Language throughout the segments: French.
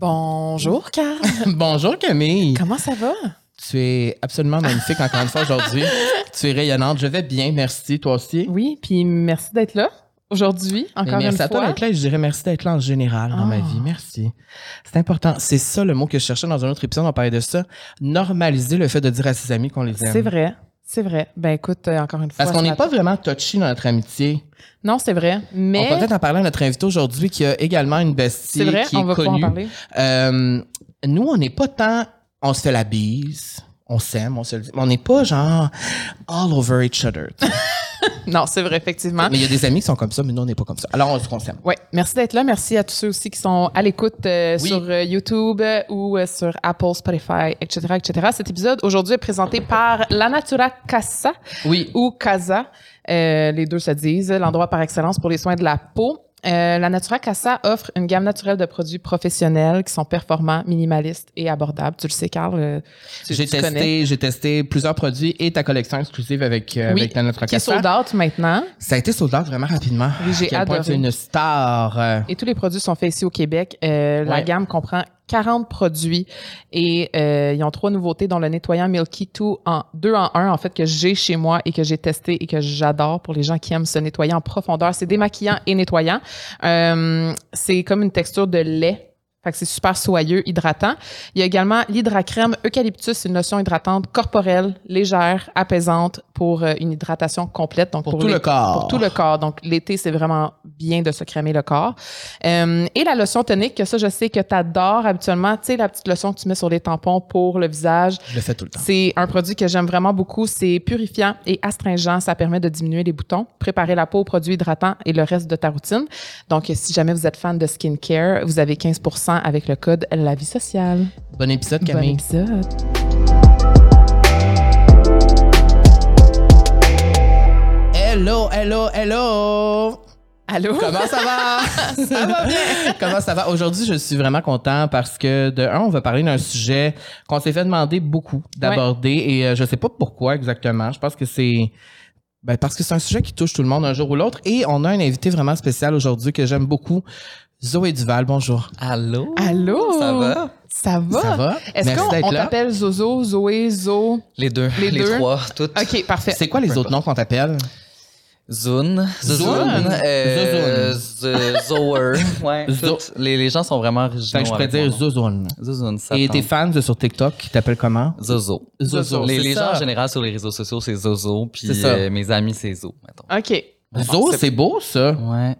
Bonjour, Carl. Bonjour Camille. Comment ça va? Tu es absolument magnifique encore une fois aujourd'hui. Tu es rayonnante. Je vais bien, merci. Toi aussi? Oui, puis merci d'être là aujourd'hui, encore merci une à toi fois. d'être là et je dirais merci d'être là en général dans ma Ah. vie. Merci. C'est important. C'est ça le mot que je cherchais dans un autre épisode. On parlait de ça. Normaliser le fait de dire à ses amis qu'on les aime. C'est vrai. C'est vrai. Ben écoute, euh, encore une fois. Parce qu'on n'est pas vraiment touchy dans notre amitié. Non, c'est vrai. On Mais peut peut-être en parler à notre invité aujourd'hui qui a également une bestie c'est vrai, qui on est va pouvoir en connue. parler. Euh, nous, on n'est pas tant. On se fait la bise, on s'aime, on se le dit. Mais on n'est pas genre all over each other. Non, c'est vrai, effectivement. mais il y a des amis qui sont comme ça, mais nous, on n'est pas comme ça. Alors, on se s'aime. Ouais, merci d'être là. Merci à tous ceux aussi qui sont à l'écoute euh, Oui. sur euh, YouTube euh, ou euh, sur Apple, Spotify, etc., etc. Cet épisode aujourd'hui est présenté par La Natura Casa Oui. ou Casa. Euh, les deux se disent l'endroit par excellence pour les soins de la peau. Euh, la Natura Casa offre une gamme naturelle de produits professionnels qui sont performants, minimalistes et abordables. Tu le sais, Carl. euh, J'ai testé, j'ai testé plusieurs produits et ta collection exclusive avec, euh, Oui, avec la Notre Qui est sold out maintenant. Ça a été sold out vraiment rapidement. Oui, j'ai À quel point adoré. tu es une star. Et tous les produits sont faits ici au Québec. La gamme comprend 40 produits et euh, ils ont trois nouveautés, dont le nettoyant Milky 2 en 2 en 1, en fait, que j'ai chez moi et que j'ai testé et que j'adore pour les gens qui aiment se nettoyer en profondeur. C'est démaquillant et nettoyant. Euh, c'est comme une texture de lait. Fait que c'est super soyeux, hydratant. Il y a également l'hydracrème eucalyptus, une lotion hydratante corporelle, légère, apaisante pour euh, une hydratation complète. Donc Pour tout les- le corps. Pour tout le corps. Donc l'été, c'est vraiment bien de se crémer le corps. Euh, et la lotion tonique, que ça, je sais que tu adores habituellement. Tu sais, la petite lotion que tu mets sur les tampons pour le visage. Je le fais tout le temps. C'est un produit que j'aime vraiment beaucoup. C'est purifiant et astringent. Ça permet de diminuer les boutons, préparer la peau aux produits hydratants et le reste de ta routine. Donc, si jamais vous êtes fan de skincare, vous avez 15 avec le code La Vie Sociale. Bon épisode, Bon Camille. épisode. Hello, hello, hello. Allô? Comment ça va? ça va bien. Comment ça va? Aujourd'hui, je suis vraiment content parce que, de un, on va parler d'un sujet qu'on s'est fait demander beaucoup d'aborder et euh, je sais pas pourquoi exactement. Je pense que c'est. Ben, parce que c'est un sujet qui touche tout le monde un jour ou l'autre. Et on a un invité vraiment spécial aujourd'hui que j'aime beaucoup. Zoé Duval, bonjour. Allô? Allô? Ça va? Ça va? Ça va? Est-ce Merci qu'on t'appelle Zozo, Zoé, Zo? Les deux. Les Les, deux? trois. Toutes. OK, parfait. C'est quoi les Peu autres noms qu'on t'appelle? Zun. Zun. Euh, Z- Zoer. Ouais. Les, les gens sont vraiment originaux. Je pourrais dire. Zozone. Zuzun. ça Et tes fans sur TikTok qui t'appellent comment? Zozo. Zozo. Les, gens en général sur les réseaux sociaux, c'est Zozo. Puis euh, mes amis, c'est Zo. OK. Zo, c'est beau ça. Ouais.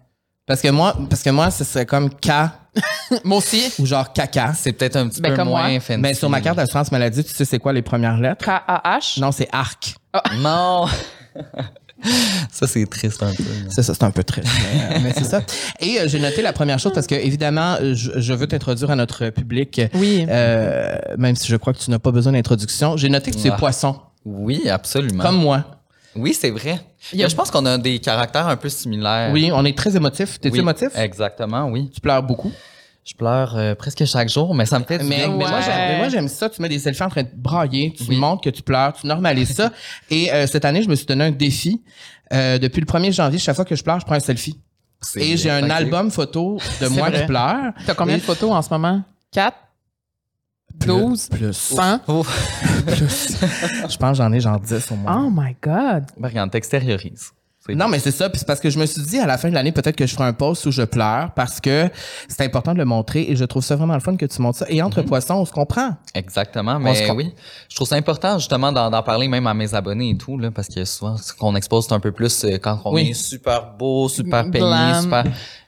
Parce que moi, parce que moi, ce serait comme K Moi aussi. ou genre caca. C'est peut-être un petit Ben, peu comme moi. moins fancy. Mais sur ma carte d'assurance maladie, tu sais c'est quoi les premières lettres? K-A-H. Non, c'est ARC. Non. ça, c'est triste un peu. C'est ça, c'est un peu triste. mais, euh, mais c'est ça. Et euh, j'ai noté la première chose parce que, évidemment, euh, je, je veux t'introduire à notre public, Oui. euh, même si je crois que tu n'as pas besoin d'introduction. J'ai noté que tu es Ah. poisson, Oui, absolument. comme moi. Oui, c'est vrai. A- Je pense qu'on a des caractères un peu similaires. Oui, on est très émotif. T'es-tu Oui, émotif? Exactement, oui. Tu pleures beaucoup? Je pleure euh, presque chaque jour, mais ça me fait du Mais, bien. mais moi, Ouais. mais moi, j'aime ça. Tu mets des selfies en train de brailler, tu Oui. montres que tu pleures, tu normalises ça. Et euh, cette année, je me suis donné un défi. Euh, depuis le 1er janvier, chaque fois que je pleure, je prends un selfie. C'est Et j'ai un album photo de moi vrai. qui pleure. T'as combien Et- de photos en ce moment? 4? 12? Plus. 100? Ouf. plus. je pense que j'en ai genre 10 au moins. Oh my God. Ben, regarde, t'extériorises. Non, mais c'est ça. Puis c'est parce que je me suis dit à la fin de l'année, peut-être que je ferai un post où je pleure parce que c'est important de le montrer et je trouve ça vraiment le fun que tu montres ça. Et entre poissons, on se comprend. Exactement, se mais oui. Je trouve ça important justement d'en parler même à mes abonnés et tout, là, parce que souvent, ce qu'on expose, c'est un peu plus euh, quand on Oui. est super beau, super payé, Glam. super...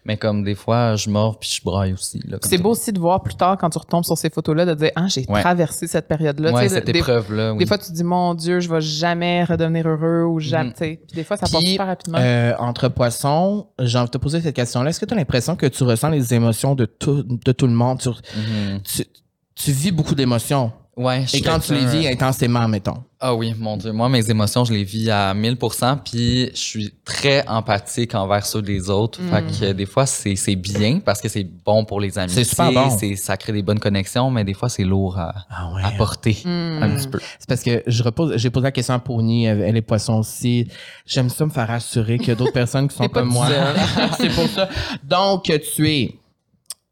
Mais comme des fois, je mords puis je braille aussi. C'est beau aussi de voir plus tard quand tu retombes sur ces photos-là de dire Ah, j'ai Ouais. traversé cette période-là. Ouais, cette des, épreuve-là, oui. des fois, tu te dis Mon Dieu, je vais jamais redevenir heureux ou jamais. Sais. Puis des fois, ça passe super rapidement. euh, entre poissons, j'ai envie de te poser cette question-là. Est-ce que tu as l'impression que tu ressens les émotions de tout, de tout le monde? Tu, Mhm. tu, tu vis beaucoup d'émotions? Ouais, je Et quand tu les vis intensément, mettons. Ah oui, mon Dieu. Moi, mes émotions, je les vis à 1000%, puis je suis très empathique envers ceux des autres. Fait que euh, des fois, c'est c'est bien parce que c'est bon pour les amis. C'est super bon. Ça crée des bonnes connexions, mais des fois, c'est lourd à, Ah ouais. à porter Hmm. un petit peu. C'est parce que je repose, j'ai posé la question à Pony, elle est poisson aussi. J'aime ça me faire assurer qu'il y a d'autres personnes qui sont comme moi. c'est pour ça. Donc, tu es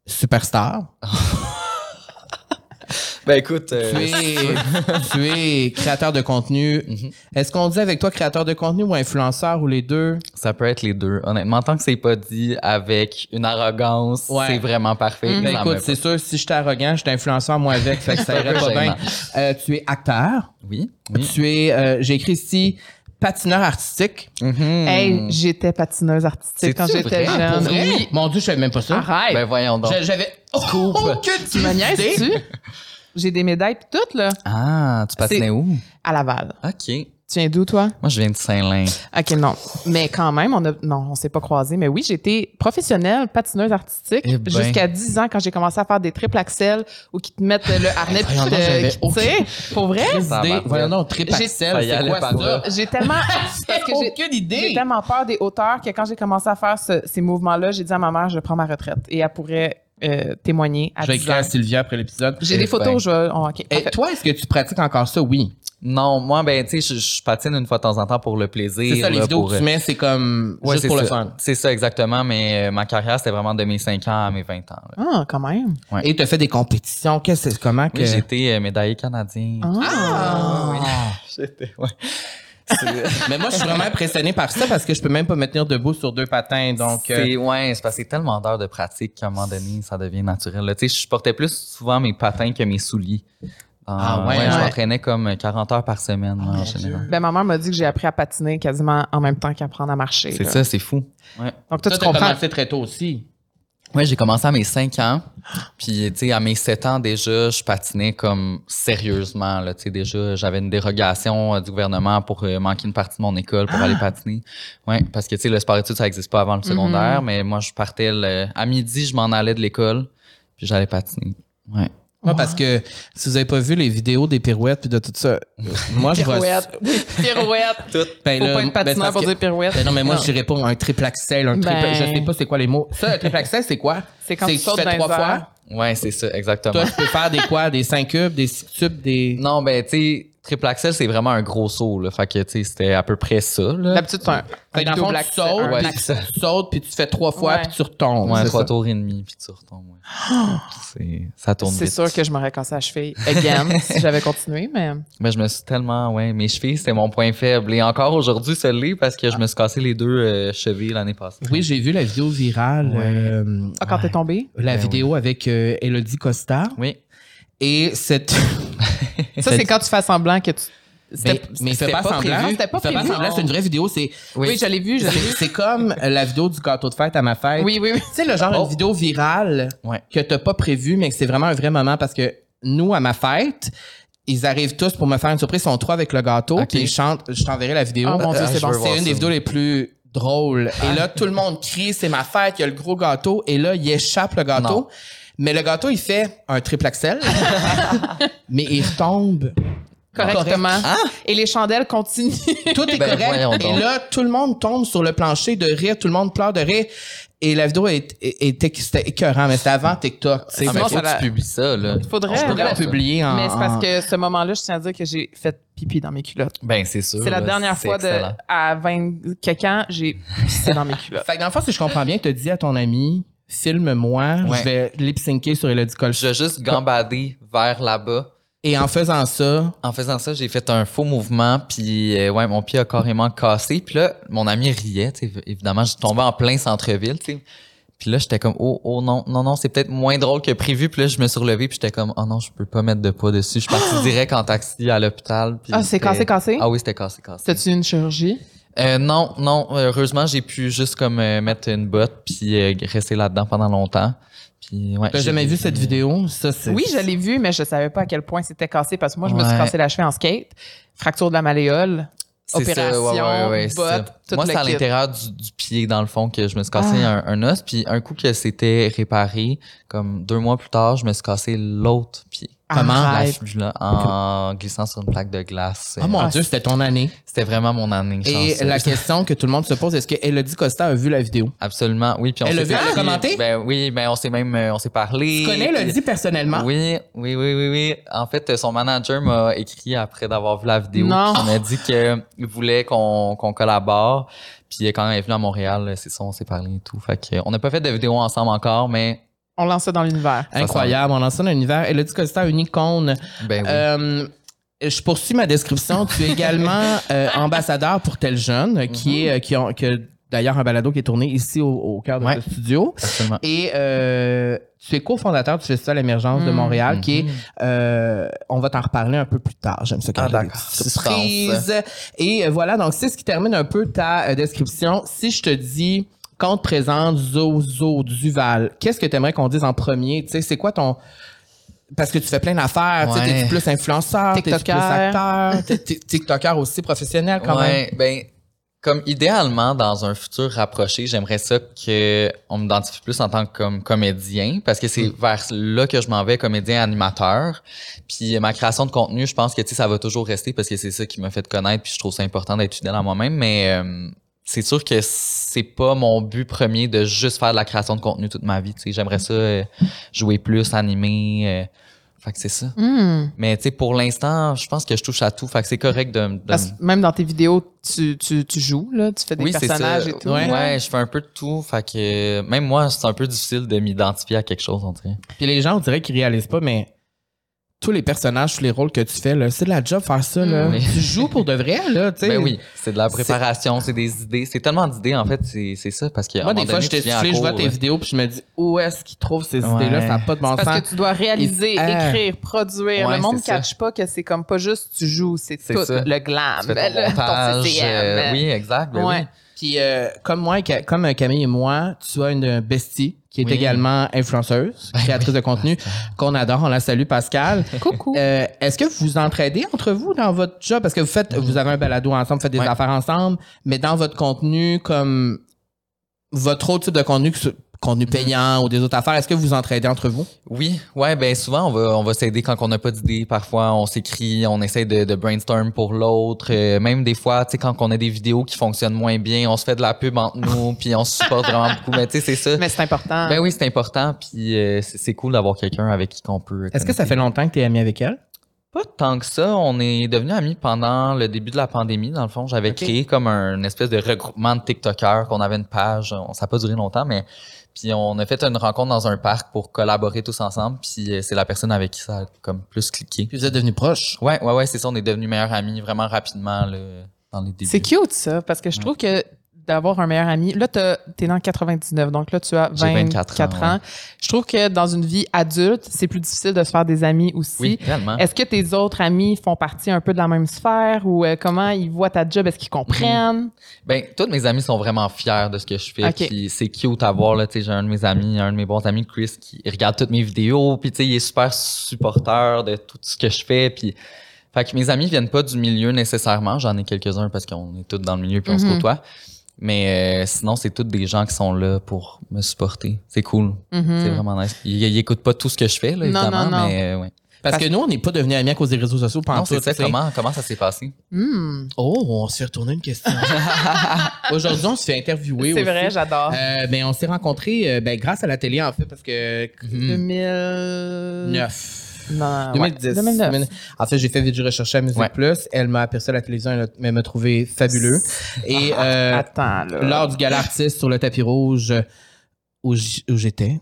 superstar. Ben écoute, euh, Tu es, tu es créateur de contenu. Mhm. Est-ce qu'on dit avec toi créateur de contenu ou influenceur ou les deux? ça peut être les deux. Honnêtement, tant que c'est pas dit avec une arrogance, Ouais. c'est vraiment parfait. Ben Ça écoute, c'est sûr, si j'étais arrogant, j'étais influenceur, moi avec, fait que ça irait pas bien. Euh, tu es acteur? Oui, oui. Tu es, euh, j'ai écrit ici, patineur artistique. Mhm. Hey, j'étais patineuse artistique quand j'étais jeune. Vrai? Oui. Mon Dieu, je savais même pas ça. Arrête. Ben voyons donc. Je- J'avais Coupe. aucune tu me idée. J'ai des médailles pis toutes, là, Ah, tu patinais où? à Laval. OK. Tu viens d'où, toi? Moi, je viens de Saint-Lin. OK, non. Mais quand même, on a, non, on s'est pas croisés. Mais oui, j'étais professionnelle patineuse artistique Eh ben. jusqu'à 10 ans quand j'ai commencé à faire des triples axels ou qui te mettent le harnais puis qui- tu sais, pour vrai? Voyons donc, trip J'ai- axel, c'est quoi ça? J'ai tellement, parce que j'ai, tellement peur des hauteurs que quand j'ai commencé à faire ce- ces mouvements-là, j'ai dit à ma mère, je prends ma retraite. Et elle pourrait euh, témoigner à Je vais 10 écrire à Sylvia après l'épisode. J'ai Eh des photos, ben. je vais, oh, OK. Et parfait. toi, est-ce que tu pratiques encore ça? Oui. Non, moi, ben, tu sais, je, je patine une fois de temps en temps pour le plaisir. C'est ça, les là, vidéos pour, que tu mets, c'est comme Ouais, juste c'est pour le ça. fun. C'est ça, exactement. Mais euh, ma carrière, c'était vraiment de mes 5 ans à mes 20 ans. là. Ah, quand même. Et tu as fait des compétitions? Qu'est-ce que c'est comment que. Oui, j'étais euh, médaillé canadien. Ah. J'étais, ouais. Mais moi, je suis vraiment impressionné par ça parce que je peux même pas me tenir debout sur deux patins. Donc, euh, c'est, ouais, c'est parce que c'est tellement d'heures de pratique qu'à un moment donné, ça devient naturel. Tu sais, je portais plus souvent mes patins que mes souliers. Dans- Ah ouais, Je ouais. m'entraînais comme 40 heures par semaine, moi, en général. Ben, ma mère m'a dit que j'ai appris à patiner quasiment en même temps qu'apprendre à marcher. C'est ça, c'est fou. Ouais. Donc, toi, toi, tu tu as comprends. commencé très tôt aussi. Ouais, j'ai commencé à mes 5 ans. Puis, tu sais, à mes 7 ans déjà, je patinais comme sérieusement. Là, tu sais, déjà, j'avais une dérogation euh, du gouvernement pour euh, manquer une partie de mon école pour aller patiner. Ouais, parce que, tu sais, le sport études, ça n'existe pas avant le secondaire. Mais moi, je partais le- à midi, je m'en allais de l'école. Puis, j'allais patiner. Ouais. Moi, parce que si vous avez pas vu les vidéos des pirouettes puis de tout ça, moi, je vois. Pirouette. Pirouette. Ben Faut là, pas ben, patineur parce pour que- dire pirouette. Ben non, mais moi, Non. je dirais pas un triple axel, un triple. Ben- Je sais pas c'est quoi les mots. Ça, un triple axel, c'est quoi? C'est quand tu sautes fais trois fois? Ouais, c'est ça, exactement. Toi, tu peux faire des quoi? Des 5 cubes, des 6 tubes, des. Non, ben, tu sais, triple axel, c'est vraiment un gros saut, là. Fait que, tu sais, c'était à peu près ça, là. D'habitude, c'est un, Fait que dans un le fond, double tu sautes, puis tu sautes, puis tu fais trois fois, Ouais. puis tu retombes. Ouais, c'est trois ça. tours et demi, puis tu retombes, ouais. c'est, ça tourne C'est vite. sûr que je m'aurais cassé la cheville again si j'avais continué, mais Mais je me suis tellement, ouais, mes chevilles, c'était mon point faible. Et encore aujourd'hui, ça l'est parce que je me suis cassé les deux euh, chevilles l'année passée. Oui, j'ai vu la vidéo virale. Ouais. euh, ah, quand t'es tombé, la Ben vidéo avec euh, Elodie Costa. Oui. Et cette. ça c'est quand tu fais semblant que tu. Mais, C'était- mais fais pas, pas semblant. C'était pas semblant, c'est une vraie vidéo. C'est Oui, vu, je l'ai c'est vu. c'est comme la vidéo du gâteau de fête à ma fête. Oui, oui, oui. Tu sais, le genre Oh. une vidéo virale Ouais. que t'as pas prévu, mais que c'est vraiment un vrai moment parce que nous, à ma fête, ils arrivent tous pour me faire une surprise. Ils sont trois avec le gâteau. Ok. Puis ils chantent. Je t'enverrai la vidéo. Oh mon Dieu, Ah, c'est bon. C'est une ça. des vidéos les plus drôles. Et là, tout le monde crie, c'est ma fête, il y a le gros gâteau. Et là, il échappe le gâteau. Non. Mais le gâteau, il fait un triple axel. mais il retombe. Correctement. Ah! Et les chandelles continuent. Tout est Ben, correct. Et là, tout le monde tombe sur le plancher de rire, tout le monde pleure de rire. Et la vidéo est, est, est- c'était écœurant, mais c'était avant TikTok. C'est Ah, ça la- tu publies ça, là. Faudrait. Je pourrais là. la publier en. Mais c'est parce que ce moment-là, je tiens à dire que j'ai fait pipi dans mes culottes. Ben, c'est sûr. C'est la dernière fois de, à 20 quelques ans, j'ai pissé dans mes culottes. Fait que dans le fond, si je comprends bien, tu as dit à ton ami, filme-moi, Ouais. je vais lip-syncer sur Elodie Colch. Je vais juste gambader vers là-bas. Et en faisant ça, En faisant ça, j'ai fait un faux mouvement, puis euh, ouais, mon pied a carrément cassé. Puis là, mon ami riait, tu sais, évidemment, je tombais en plein centre-ville, tu sais. Puis là, j'étais comme, oh, oh non, non, non, c'est peut-être moins drôle que prévu. Puis là, je me suis relevé, puis j'étais comme, oh non, je peux pas mettre de poids dessus. Je suis parti direct en taxi à l'hôpital. Ah, c'est c'était- cassé, cassé? Ah oui, c'était cassé, cassé. T'as-tu une chirurgie? Euh, non, non, heureusement, j'ai pu juste comme euh, mettre une botte, puis euh, rester là-dedans pendant longtemps. Puis, ouais, t'as jamais vu cette vidéo? Ça, c'est. Oui, je l'ai vu, mais je savais pas à quel point c'était cassé parce que moi, je me suis Ouais. cassé la cheville en skate, fracture de la malléole, C'est ça, opération, ouais, ouais, ouais, c'est ça. botte, tout Moi, le c'est à kit. l'intérieur du, du pied, dans le fond, que je me suis cassé Ah. un, un os. Puis un coup que c'était réparé, comme deux mois plus tard, je me suis cassé l'autre pied. Comment? La fibula, en glissant sur une plaque de glace. Oh mon Ah, Dieu, c'était ton année. C'était vraiment mon année. Et chanceuse. la question que tout le monde se pose, est-ce que Elodie Costa a vu la vidéo? Absolument, oui. Puis on Elle s'est a vu, elle a commenté? Ben oui, ben on s'est même, euh, on s'est parlé. Tu connais Elodie personnellement? Oui, oui, oui, oui, oui. En fait, son manager m'a écrit après d'avoir vu la vidéo. Non. puis Il m'a dit qu'il voulait qu'on qu'on collabore. Puis quand elle est venue à Montréal, c'est ça, on s'est parlé et tout. Fait que, on n'a pas fait de vidéo ensemble encore, mais On lance ça dans l'univers. Incroyable. On lance ça dans l'univers. Elodie Costa, une icône. Ben oui. Euh, je poursuis ma description. Tu es également euh, ambassadeur pour Tel Jeune, qui est euh, qui ont que d'ailleurs un balado qui est tourné ici au, au cœur de Ouais. ce studio. Absolument. Et euh, tu es cofondateur du Festival Émergence de Mm. Montréal, qui est, Mhm. euh, on va t'en reparler un peu plus tard. J'aime ça quand Ah, a surprises. Et euh, voilà, donc c'est ce qui termine un peu ta euh, description. Si je te dis, quand on te présente Zozo Duval, qu'est-ce que tu aimerais qu'on dise en premier? Tu sais, c'est quoi ton... Parce que tu fais plein d'affaires, tu Ouais. t'es-tu plus influenceur, t'es-tu plus acteur, t'es- t'es TikToker aussi professionnel quand même. Ben, comme idéalement, dans un futur rapproché, j'aimerais ça que on m'identifie plus en tant que comme comédien, parce que c'est vers là que je m'en vais, comédien animateur. Puis ma création de contenu, je pense que tu ça va toujours rester parce que c'est ça qui m'a fait connaître, puis je trouve ça important d'être fidèle à moi-même. Mais euh, c'est sûr que c'est pas mon but premier de juste faire de la création de contenu toute ma vie. Tu sais, j'aimerais ça euh, jouer plus, animer. euh, fait que c'est ça. Hmm. Mais tu sais, pour l'instant, je pense que je touche à tout. Fait que c'est correct de, de Parce que même dans tes vidéos, tu, tu, tu joues, là, tu fais des oui, c'est personnages ça. et tout. Ouais. là. je fais un peu de tout. Fait que même moi, c'est un peu difficile de m'identifier à quelque chose, on dirait. Puis les gens, on dirait qu'ils réalisent pas, mais tous les personnages, tous les rôles que tu fais, c'est de la job faire ça. Là. Mm. Oui. Tu joues pour de vrai, là, tu sais. Ben oui, c'est de la préparation, c'est des idées. C'est tellement d'idées, en fait, c'est ça. Parce que Moi, des fois, je t'ai je vois tes vidéos, puis je me dis, où est-ce qu'ils trouvent ces Ouais. idées-là? Ça n'a pas de bon Parce sens. que tu dois réaliser, Ah. écrire, produire. Ouais, le monde ne catch pas que c'est comme pas juste tu joues, c'est tout ça. le glam, ton le- montage. CCM. euh, oui, exact. Ben Ouais. oui. Puis, euh, comme moi, comme euh, Camille et moi, tu as une bestie qui est Oui. également influenceuse, créatrice de contenu, qu'on adore. On la salue, Pascal. Coucou. Euh, Est-ce que vous vous entraidez entre vous dans votre job? Parce que vous faites, vous avez un balado ensemble, vous faites des Ouais. affaires ensemble, mais dans votre contenu, comme votre autre type de contenu, que ce- contenu payant ou des autres affaires, est-ce que vous vous entraidez entre vous? Oui, ouais, ben souvent on va on va s'aider quand on n'a pas d'idée. Parfois on s'écrit, on essaie de, de brainstorm pour l'autre. Euh, même des fois, tu sais, quand on a des vidéos qui fonctionnent moins bien, on se fait de la pub entre nous, puis on se supporte vraiment beaucoup. Mais tu sais, c'est ça. Mais c'est important. Ben oui, c'est important, puis euh, c'est cool d'avoir quelqu'un avec qui qu'on peut. Est-ce que ça fait longtemps que tu es ami avec elle? Pas tant que ça. On est devenus amis pendant le début de la pandémie. Dans le fond, j'avais créé comme un espèce de regroupement de TikTokers, qu'on avait une page. On- Ça n'a pas duré longtemps, mais puis on a fait une rencontre dans un parc pour collaborer tous ensemble. Puis euh, c'est la personne avec qui ça a comme plus cliqué. Puis vous êtes devenus proches. Ouais, ouais, ouais, c'est ça. On est devenus meilleurs amis vraiment rapidement là, dans les débuts. C'est cute, ça, parce que je trouve que d'avoir un meilleur ami. Là, t'as- t'es dans 99, donc là, tu as J'ai 24, 24 ans. Je trouve que dans une vie adulte, c'est plus difficile de se faire des amis aussi. Oui, réellement. Est-ce que tes autres amis font partie un peu de la même sphère ou euh, comment ils voient ta job? Est-ce qu'ils comprennent? Ben, tous mes amis sont vraiment fiers de ce que je fais. Ok. Puis c'est cute à voir. Tu j'ai un de mes amis, un de mes bons amis, Chris, qui regarde toutes mes vidéos. Puis, tu il est super supporter de tout ce que je fais. Puis, fait que mes amis viennent pas du milieu nécessairement. J'en ai quelques-uns parce qu'on est tous dans le milieu puis on se Mhm. côtoie. Mais euh, sinon, c'est tous des gens qui sont là pour me supporter. C'est cool. Mhm. C'est vraiment nice. Ils, ils écoutent pas tout ce que je fais, là, Non, évidemment, non, non. mais euh, ouais. Parce, Parce- que nous, on n'est pas devenus amis à cause des réseaux sociaux pendant c'est ça. tout. Comment, comment ça s'est passé? Hmm. Oh, on s'est retourné une question. Aujourd'hui, on se fait interviewer C'est vrai, j'adore. Euh, ben, on s'est rencontrés euh, ben, grâce à la télé, en fait, parce que... Mhm. 2009. 9. Non, 2010. ouais, 2009. En fait, j'ai fait vite du recherché à Musique Ouais. Plus. Elle m'a aperçu à la télévision, elle, m'a trouvé fabuleux. Et euh, Attends, là. lors du gala artiste sur le tapis rouge où j'étais.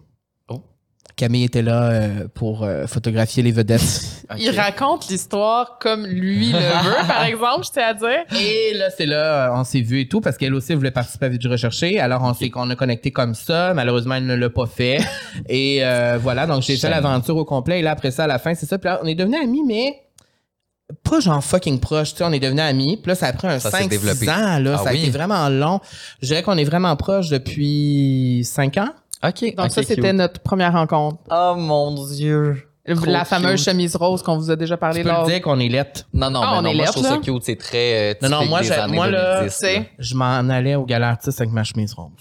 Camille était là euh, pour euh, photographier les vedettes. Il raconte l'histoire comme lui le veut, par exemple, je tiens à dire. Et là, c'est là, euh, on s'est vu et tout, parce qu'elle aussi voulait participer à Vite du Recherché. Alors, on s'est qu'on a connecté comme ça. Malheureusement, elle ne l'a pas fait. et euh, voilà, donc j'ai fait l'aventure au complet. Et là, après ça, à la fin, c'est ça. Puis là, on est devenus amis, mais pas genre fucking proche. Tu sais, on est devenus amis. Puis là, ça a pris un Ça s'est 5 développé. ans. Là, Ah ça a oui? été vraiment long. Je dirais qu'on est vraiment proche depuis 5 ans. OK. Donc ça, c'était notre première rencontre. Oh mon Dieu. Trop la fameuse cute. chemise rose qu'on vous a déjà parlé Tu peux lors. le dire qu'on est lettre. Non, non, Ah, mais on non, est moi, je lettre, trouve ça là? cute. C'est très euh, Non, non, moi, des je- années moi, là, 2010, tu sais. là. Je m'en allais au gala artiste avec ma chemise rose.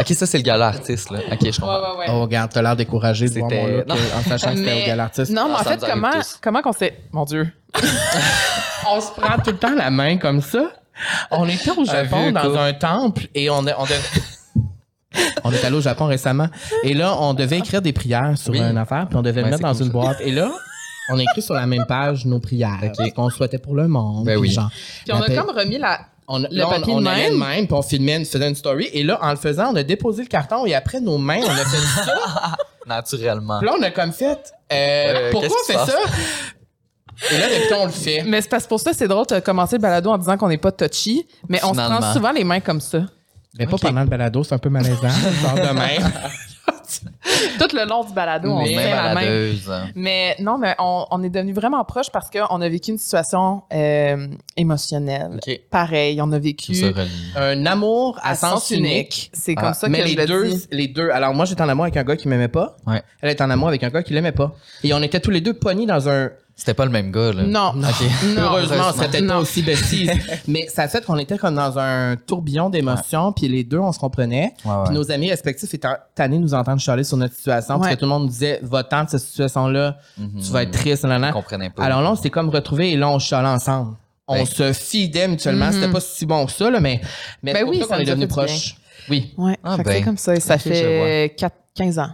OK, ça, c'est le gala artiste, là. OK, je comprends. ouais, ouais. Oh, regarde, t'as l'air découragé de voir C'était- mon look non. euh, en sachant que c'était Mais- au gala artiste. Non, mais Ah, en ça fait, comment, comment qu'on s'est... Mon Dieu. on se prend tout le temps la main comme ça. On était au Japon vieux dans un temple et on, on, on est allé au Japon récemment et là on devait écrire des prières sur Oui. une affaire puis on devait Ouais, le mettre dans une ça. boîte et là on a écrit sur la même page nos prières qu'on souhaitait pour le monde Ben puis oui. genre, Puis on a comme remis la... on, le là, on- papier on, de allait même. de même puis on filmait, on faisait une story et là en le faisant on a déposé le carton et après nos mains on a fait ça naturellement. Puis là, on a comme fait. euh, Euh, pourquoi on fait ça? Et là, depuis on le fait. Mais c'est parce pour ça, c'est drôle, tu as commencé le balado en disant qu'on n'est pas touchy, mais on se prend souvent les mains comme ça. Mais pas pendant le balado, c'est un peu malaisant. Genre de même. Tout le long du balado, on Mais se fait la main. baladeuse. Mais non, mais on, on est devenus vraiment proches parce qu'on a vécu une situation euh, émotionnelle. Pareil, on a vécu. Un amour à, sens, unique. C'est Ah, comme ça mais que les je le deux, dis. les deux. Alors moi, j'étais en amour avec un gars qui m'aimait pas. Ouais. Elle était en amour avec un gars qui l'aimait pas. Et on était tous les deux pognés dans un. C'était pas le même gars, là. Non. OK. Non. Heureusement, c'était pas aussi besties. Mais ça a fait qu'on était comme dans un tourbillon d'émotions, puis les deux, on se comprenait. Ouais, ouais. Puis nos amis respectifs étaient tannés de nous entendre chialer sur notre situation, parce que tout le monde nous disait, va-t'en de cette situation-là, Mhm. tu vas être triste. Je comprenais pas. Alors là, on s'était comme retrouvés et là, on chialait ensemble. On Ben. se fidait mutuellement. C'était pas si bon que ça, là, mais, mais Ben c'est oui, ça qu'on est devenus proches. Oui. Ouais, Ah fait que ben. c'est comme ça. Et ça fait 4, 15 ans.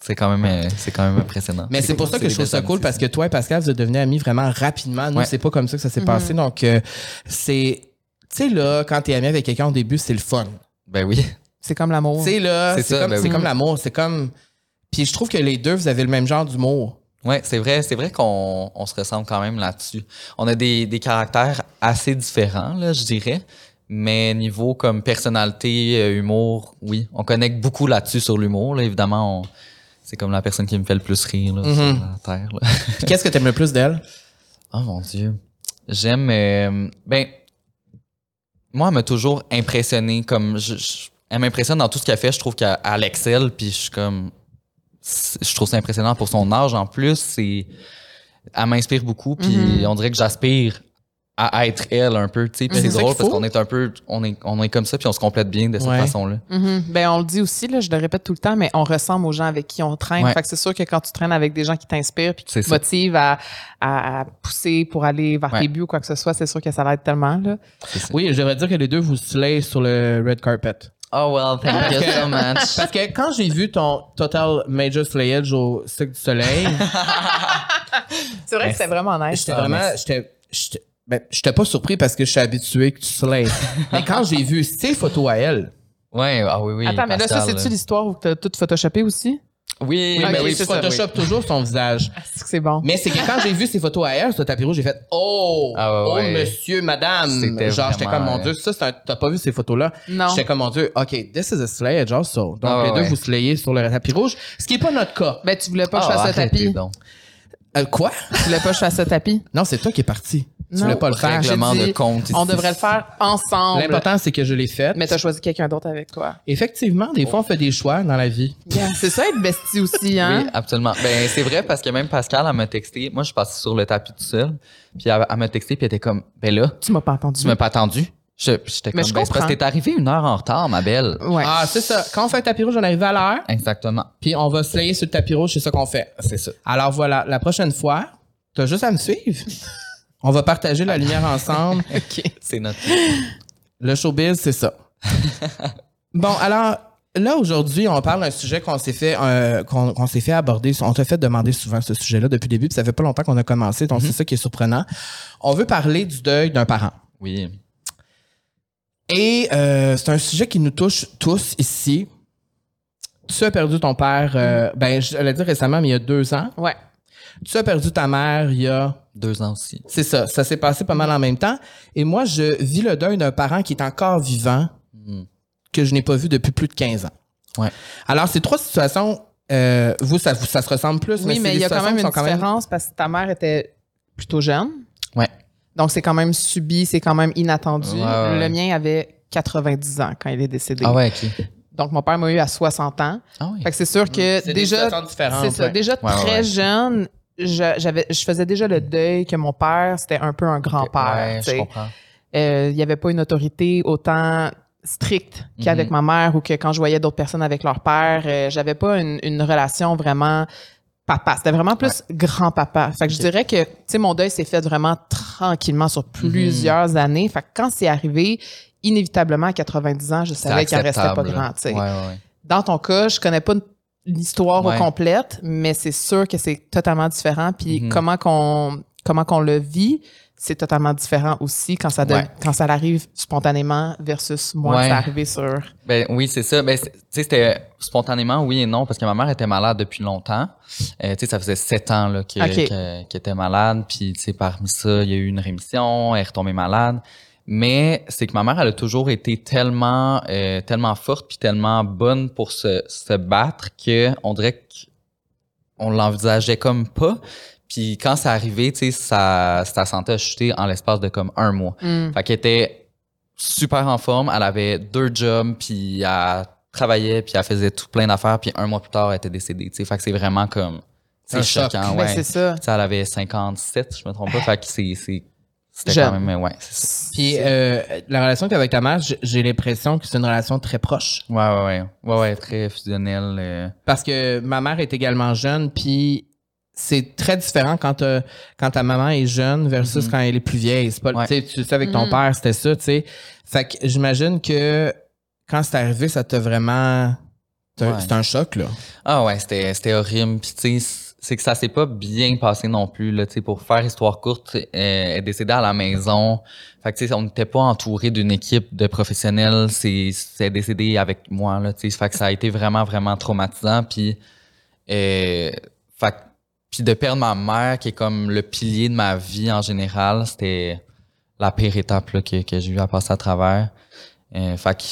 C'est quand même, euh, c'est quand même impressionnant. Mais c'est pour ça que je trouve ça cool parce que toi et Pascal, vous êtes devenus amis vraiment rapidement. Nous, Ouais. c'est pas comme ça que ça s'est passé. Donc, euh, c'est. Tu sais, là, quand t'es ami avec quelqu'un au début, c'est le fun. Ben oui. C'est comme l'amour. Tu sais, là, C'est c'est comme, ben c'est oui. comme l'amour. C'est comme. Puis je trouve que les deux, vous avez le même genre d'humour. Ouais, c'est vrai, c'est vrai qu'on on se ressemble quand même là-dessus. On a des, des caractères assez différents, là, je dirais. Mais niveau comme personnalité, euh, humour, oui, on connecte beaucoup là-dessus sur l'humour. Là. Évidemment, on- c'est comme la personne qui me fait le plus rire là, Mhm. sur la terre. qu'est-ce que t'aimes le plus d'elle? Oh mon Dieu. J'aime. euh, ben, moi, elle m'a toujours impressionné. Comme je, je- elle m'impressionne dans tout ce qu'elle fait. Je trouve qu'elle elle excelle. Puis je suis comme. Je trouve ça impressionnant pour son âge en plus. C'est, elle m'inspire beaucoup. Puis Mhm. on dirait que j'aspire à être elle un peu. Tu sais. Mhm. c'est ça drôle parce qu'on est un peu. On est, on est comme ça. Puis on se complète bien de cette Ouais. façon-là. Mhm. Ben, on le dit aussi, là, je le répète tout le temps, mais on ressemble aux gens avec qui on traîne. Ouais. Fait que c'est sûr que quand tu traînes avec des gens qui t'inspirent puis qui te ça. motivent à, à, pousser pour aller vers Ouais. tes buts ou quoi que ce soit, c'est sûr que ça l'aide tellement. Là. Oui, je devrais dire que les deux vous slayez sur le red carpet. Oh well, thank you so much. Parce que quand j'ai vu ton Total Major Slayage au Cirque du Soleil, C'est vrai Ben, que c'est vraiment nice. j'étais vraiment. J'étais. Ben, j'étais pas surpris parce que je suis habitué que tu slay. Mais quand j'ai vu ses photos à elle, Ouais, ah oui, oui. Attends, mais là, ça, c'est-tu l'histoire où tu as tout photoshopé aussi? Oui, oui, Ok, mais oui, c'est Photoshop toujours son visage. Ah, c'est que c'est bon. Mais c'est que quand j'ai vu ses photos à elle sur le tapis rouge, j'ai fait Oh, Ah ouais, oh ouais. monsieur, madame. C'était Genre, j'étais comme mon euh, Dieu, ça, t'as pas vu ces photos-là. Non. J'étais comme mon Dieu, OK, this is a slayage also. Donc, Ah les deux, ouais. vous slayez sur le tapis rouge, ce qui est pas notre cas. Ben, tu voulais pas que je fasse le tapis. donc. Euh, quoi? Tu voulais pas que je fasse le tapis. Non, c'est toi qui es parti. Tu Non. voulais pas le faire. Règlement dit, de compte. On ici. devrait le faire ensemble. L'important, c'est que je l'ai fait. Mais t'as choisi quelqu'un d'autre avec toi. Effectivement, des fois, on fait des choix dans la vie. C'est ça être bestie aussi, hein? Oui, absolument. Ben, c'est vrai parce que même Pascal, elle m'a texté. Moi, je suis passé sur le tapis tout seul. Puis elle, elle m'a texté, puis elle était comme, ben là, Tu m'as pas entendu. tu m'as pas attendu. Je- J'étais Mais je ben, c'est parce comprends. que t'es arrivé une heure en retard, ma belle. Ouais. Ah, c'est ça. Quand on fait un tapis rouge, on arrive à l'heure, Exactement. puis on va slayer sur le tapis rouge, c'est ça qu'on fait. C'est ça. Alors voilà, la prochaine fois, t'as juste à me suivre. On va partager la lumière ensemble. OK. C'est notre. Le showbiz, c'est ça. bon, alors là aujourd'hui, on parle d'un sujet qu'on s'est fait euh, qu'on qu'on s'est fait aborder. On t'a fait demander souvent ce sujet-là depuis le début, puis ça fait pas longtemps qu'on a commencé, donc c'est ça qui est surprenant. On veut parler du deuil d'un parent. Oui. Et euh, c'est un sujet qui nous touche tous ici. Tu as perdu ton père, euh, ben je l'ai dit récemment, mais il y a deux ans. Ouais. Tu as perdu ta mère il y a Deux ans aussi. C'est ça. Ça s'est passé pas mal en même temps. Et moi, je vis le deuil d'un parent qui est encore vivant, Mhm. que je n'ai pas vu depuis plus de 15 ans. Ouais. Alors, ces trois situations, euh, vous, ça, vous- ça se ressemble plus, Oui, c'est mais il y a quand même une même- différence parce que ta mère était plutôt jeune. Ouais. Donc, c'est quand même subi, c'est quand même inattendu. Ouais, ouais, Le mien avait 90 ans quand il est décédé. Ah ouais, ok. Donc, mon père m'a eu à 60 ans. Ah oui. Fait que c'est sûr que C'est des déjà, c'est ça, ouais. déjà Ouais, très ouais. jeune, je, j'avais, je faisais déjà le deuil que mon père, c'était un peu un grand-père. Comprends. Euh, il n'y avait pas une autorité autant stricte qu'avec ma mère ou que quand je voyais d'autres personnes avec leur père. Euh, j'avais pas une, une relation vraiment papa. C'était vraiment plus grand-papa. Fait que je dirais que, tu sais, mon deuil s'est fait vraiment tranquillement sur plusieurs années. Fait que quand c'est arrivé, inévitablement à 90 ans, je savais qu'il restait pas grand, tu sais. Ouais, ouais, ouais. Dans ton cas, je connais pas l'histoire au complète, mais c'est sûr que c'est totalement différent. Puis Mhm. comment qu'on comment qu'on le vit, c'est totalement différent aussi quand ça, Ouais. quand ça arrive spontanément versus moi, Ouais. c'est arrivé sur. Ben oui, c'est ça. Ben, tu sais, c'était spontanément oui et non parce que ma mère était malade depuis longtemps. Euh, tu sais, ça faisait sept ans là qu'elle était malade. Puis tu sais, parmi ça, il y a eu une rémission, elle est retombée malade. Mais c'est que ma mère, elle a toujours été tellement, euh, tellement forte puis tellement bonne pour se, se battre que on dirait qu'on l'envisageait comme pas. Puis quand c'est arrivé, tu sais, sa, sa santé a chuté en l'espace de comme un mois. Mm. Fait qu'elle était super en forme. Elle avait deux jobs, puis elle travaillait, puis elle faisait tout plein d'affaires, puis un mois plus tard, elle était décédée. tu sais. Fait que c'est vraiment comme... C'est choquant, Ben, ouais. c'est ça. Tu sais, elle avait 57, je me trompe pas. Fait que c'est... c'est- C'était quand même... Ouais, c'est ça. Puis euh, la relation que tu as avec ta mère, j'ai l'impression que c'est une relation très proche. Ouais, ouais, ouais. Ouais, ouais, très fusionnel. euh. Parce que ma mère est également jeune, puis c'est très différent quand, t'as- quand ta maman est jeune versus Mhm. quand elle est plus vieille. C'est pas, Ouais. tu sais, avec ton Mhm. père, c'était ça, tu sais. Fait que j'imagine que quand c'est arrivé, ça t'a vraiment... Ouais. C'est un choc, là. Ah ouais, c'était c'était horrible. Puis tu sais, c'est que ça s'est pas bien passé non plus là, tu sais pour faire histoire courte, euh, elle est décédée à la maison. Fait que tu sais, on n'était pas entouré d'une équipe de professionnels, c'est c'est décédé avec moi là, tu sais, fait que ça a été vraiment vraiment traumatisant puis euh, fait que- puis de perdre ma mère qui est comme le pilier de ma vie en général, c'était la pire étape là, que, que j'ai eu à passer à travers. Euh, fait que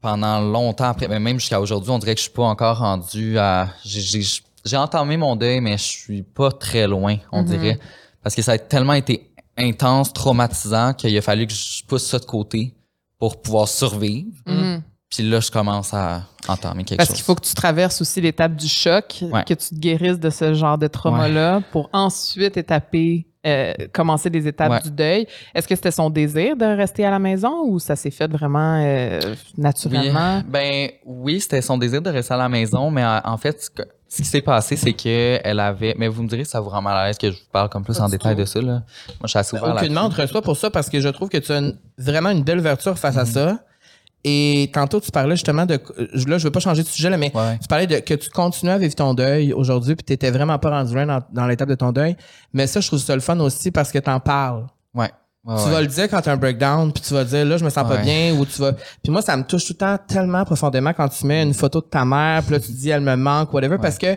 pendant longtemps après, mais même jusqu'à aujourd'hui, on dirait que je suis pas encore rendu à. j'ai- entamé mon deuil, mais je suis pas très loin, on Mhm. dirait. Parce que ça a tellement été intense, traumatisant, qu'il a fallu que je pousse ça de côté pour pouvoir survivre. Mhm. Puis là, je commence à entamer quelque Parce chose. qu'il faut que tu traverses aussi l'étape du choc, Ouais. que tu te guérisses de ce genre de trauma-là pour ensuite étaper, euh, commencer les étapes Ouais. du deuil. Est-ce que c'était son désir de rester à la maison ou ça s'est fait vraiment euh, naturellement? Oui. Ben oui, c'était son désir de rester à la maison, mais en, en fait, ce, que- ce qui s'est passé, c'est que elle avait. Mais vous me direz, si ça vous rend mal à l'aise que je vous parle comme plus Pas en détail tout. de ça. Là. Moi, je suis assez ouvert Aucunement, te reçoit pour ça parce que je trouve que tu as une- vraiment une belle ouverture face à ça. Et tantôt, tu parlais justement de. Là, je veux pas changer de sujet, là, mais Ouais. tu parlais de que tu continuais à vivre ton deuil aujourd'hui, puis tu n'étais vraiment pas rendu loin dans, dans l'étape de ton deuil. Mais ça, je trouve ça le fun aussi parce que tu en parles. Ouais. Ouais, tu ouais. vas le dire quand tu as un breakdown, puis tu vas dire là, je me sens pas bien, ou tu vas. Puis moi, ça me touche tout le temps tellement profondément quand tu mets une photo de ta mère, puis là, tu dis elle me manque, whatever, parce que.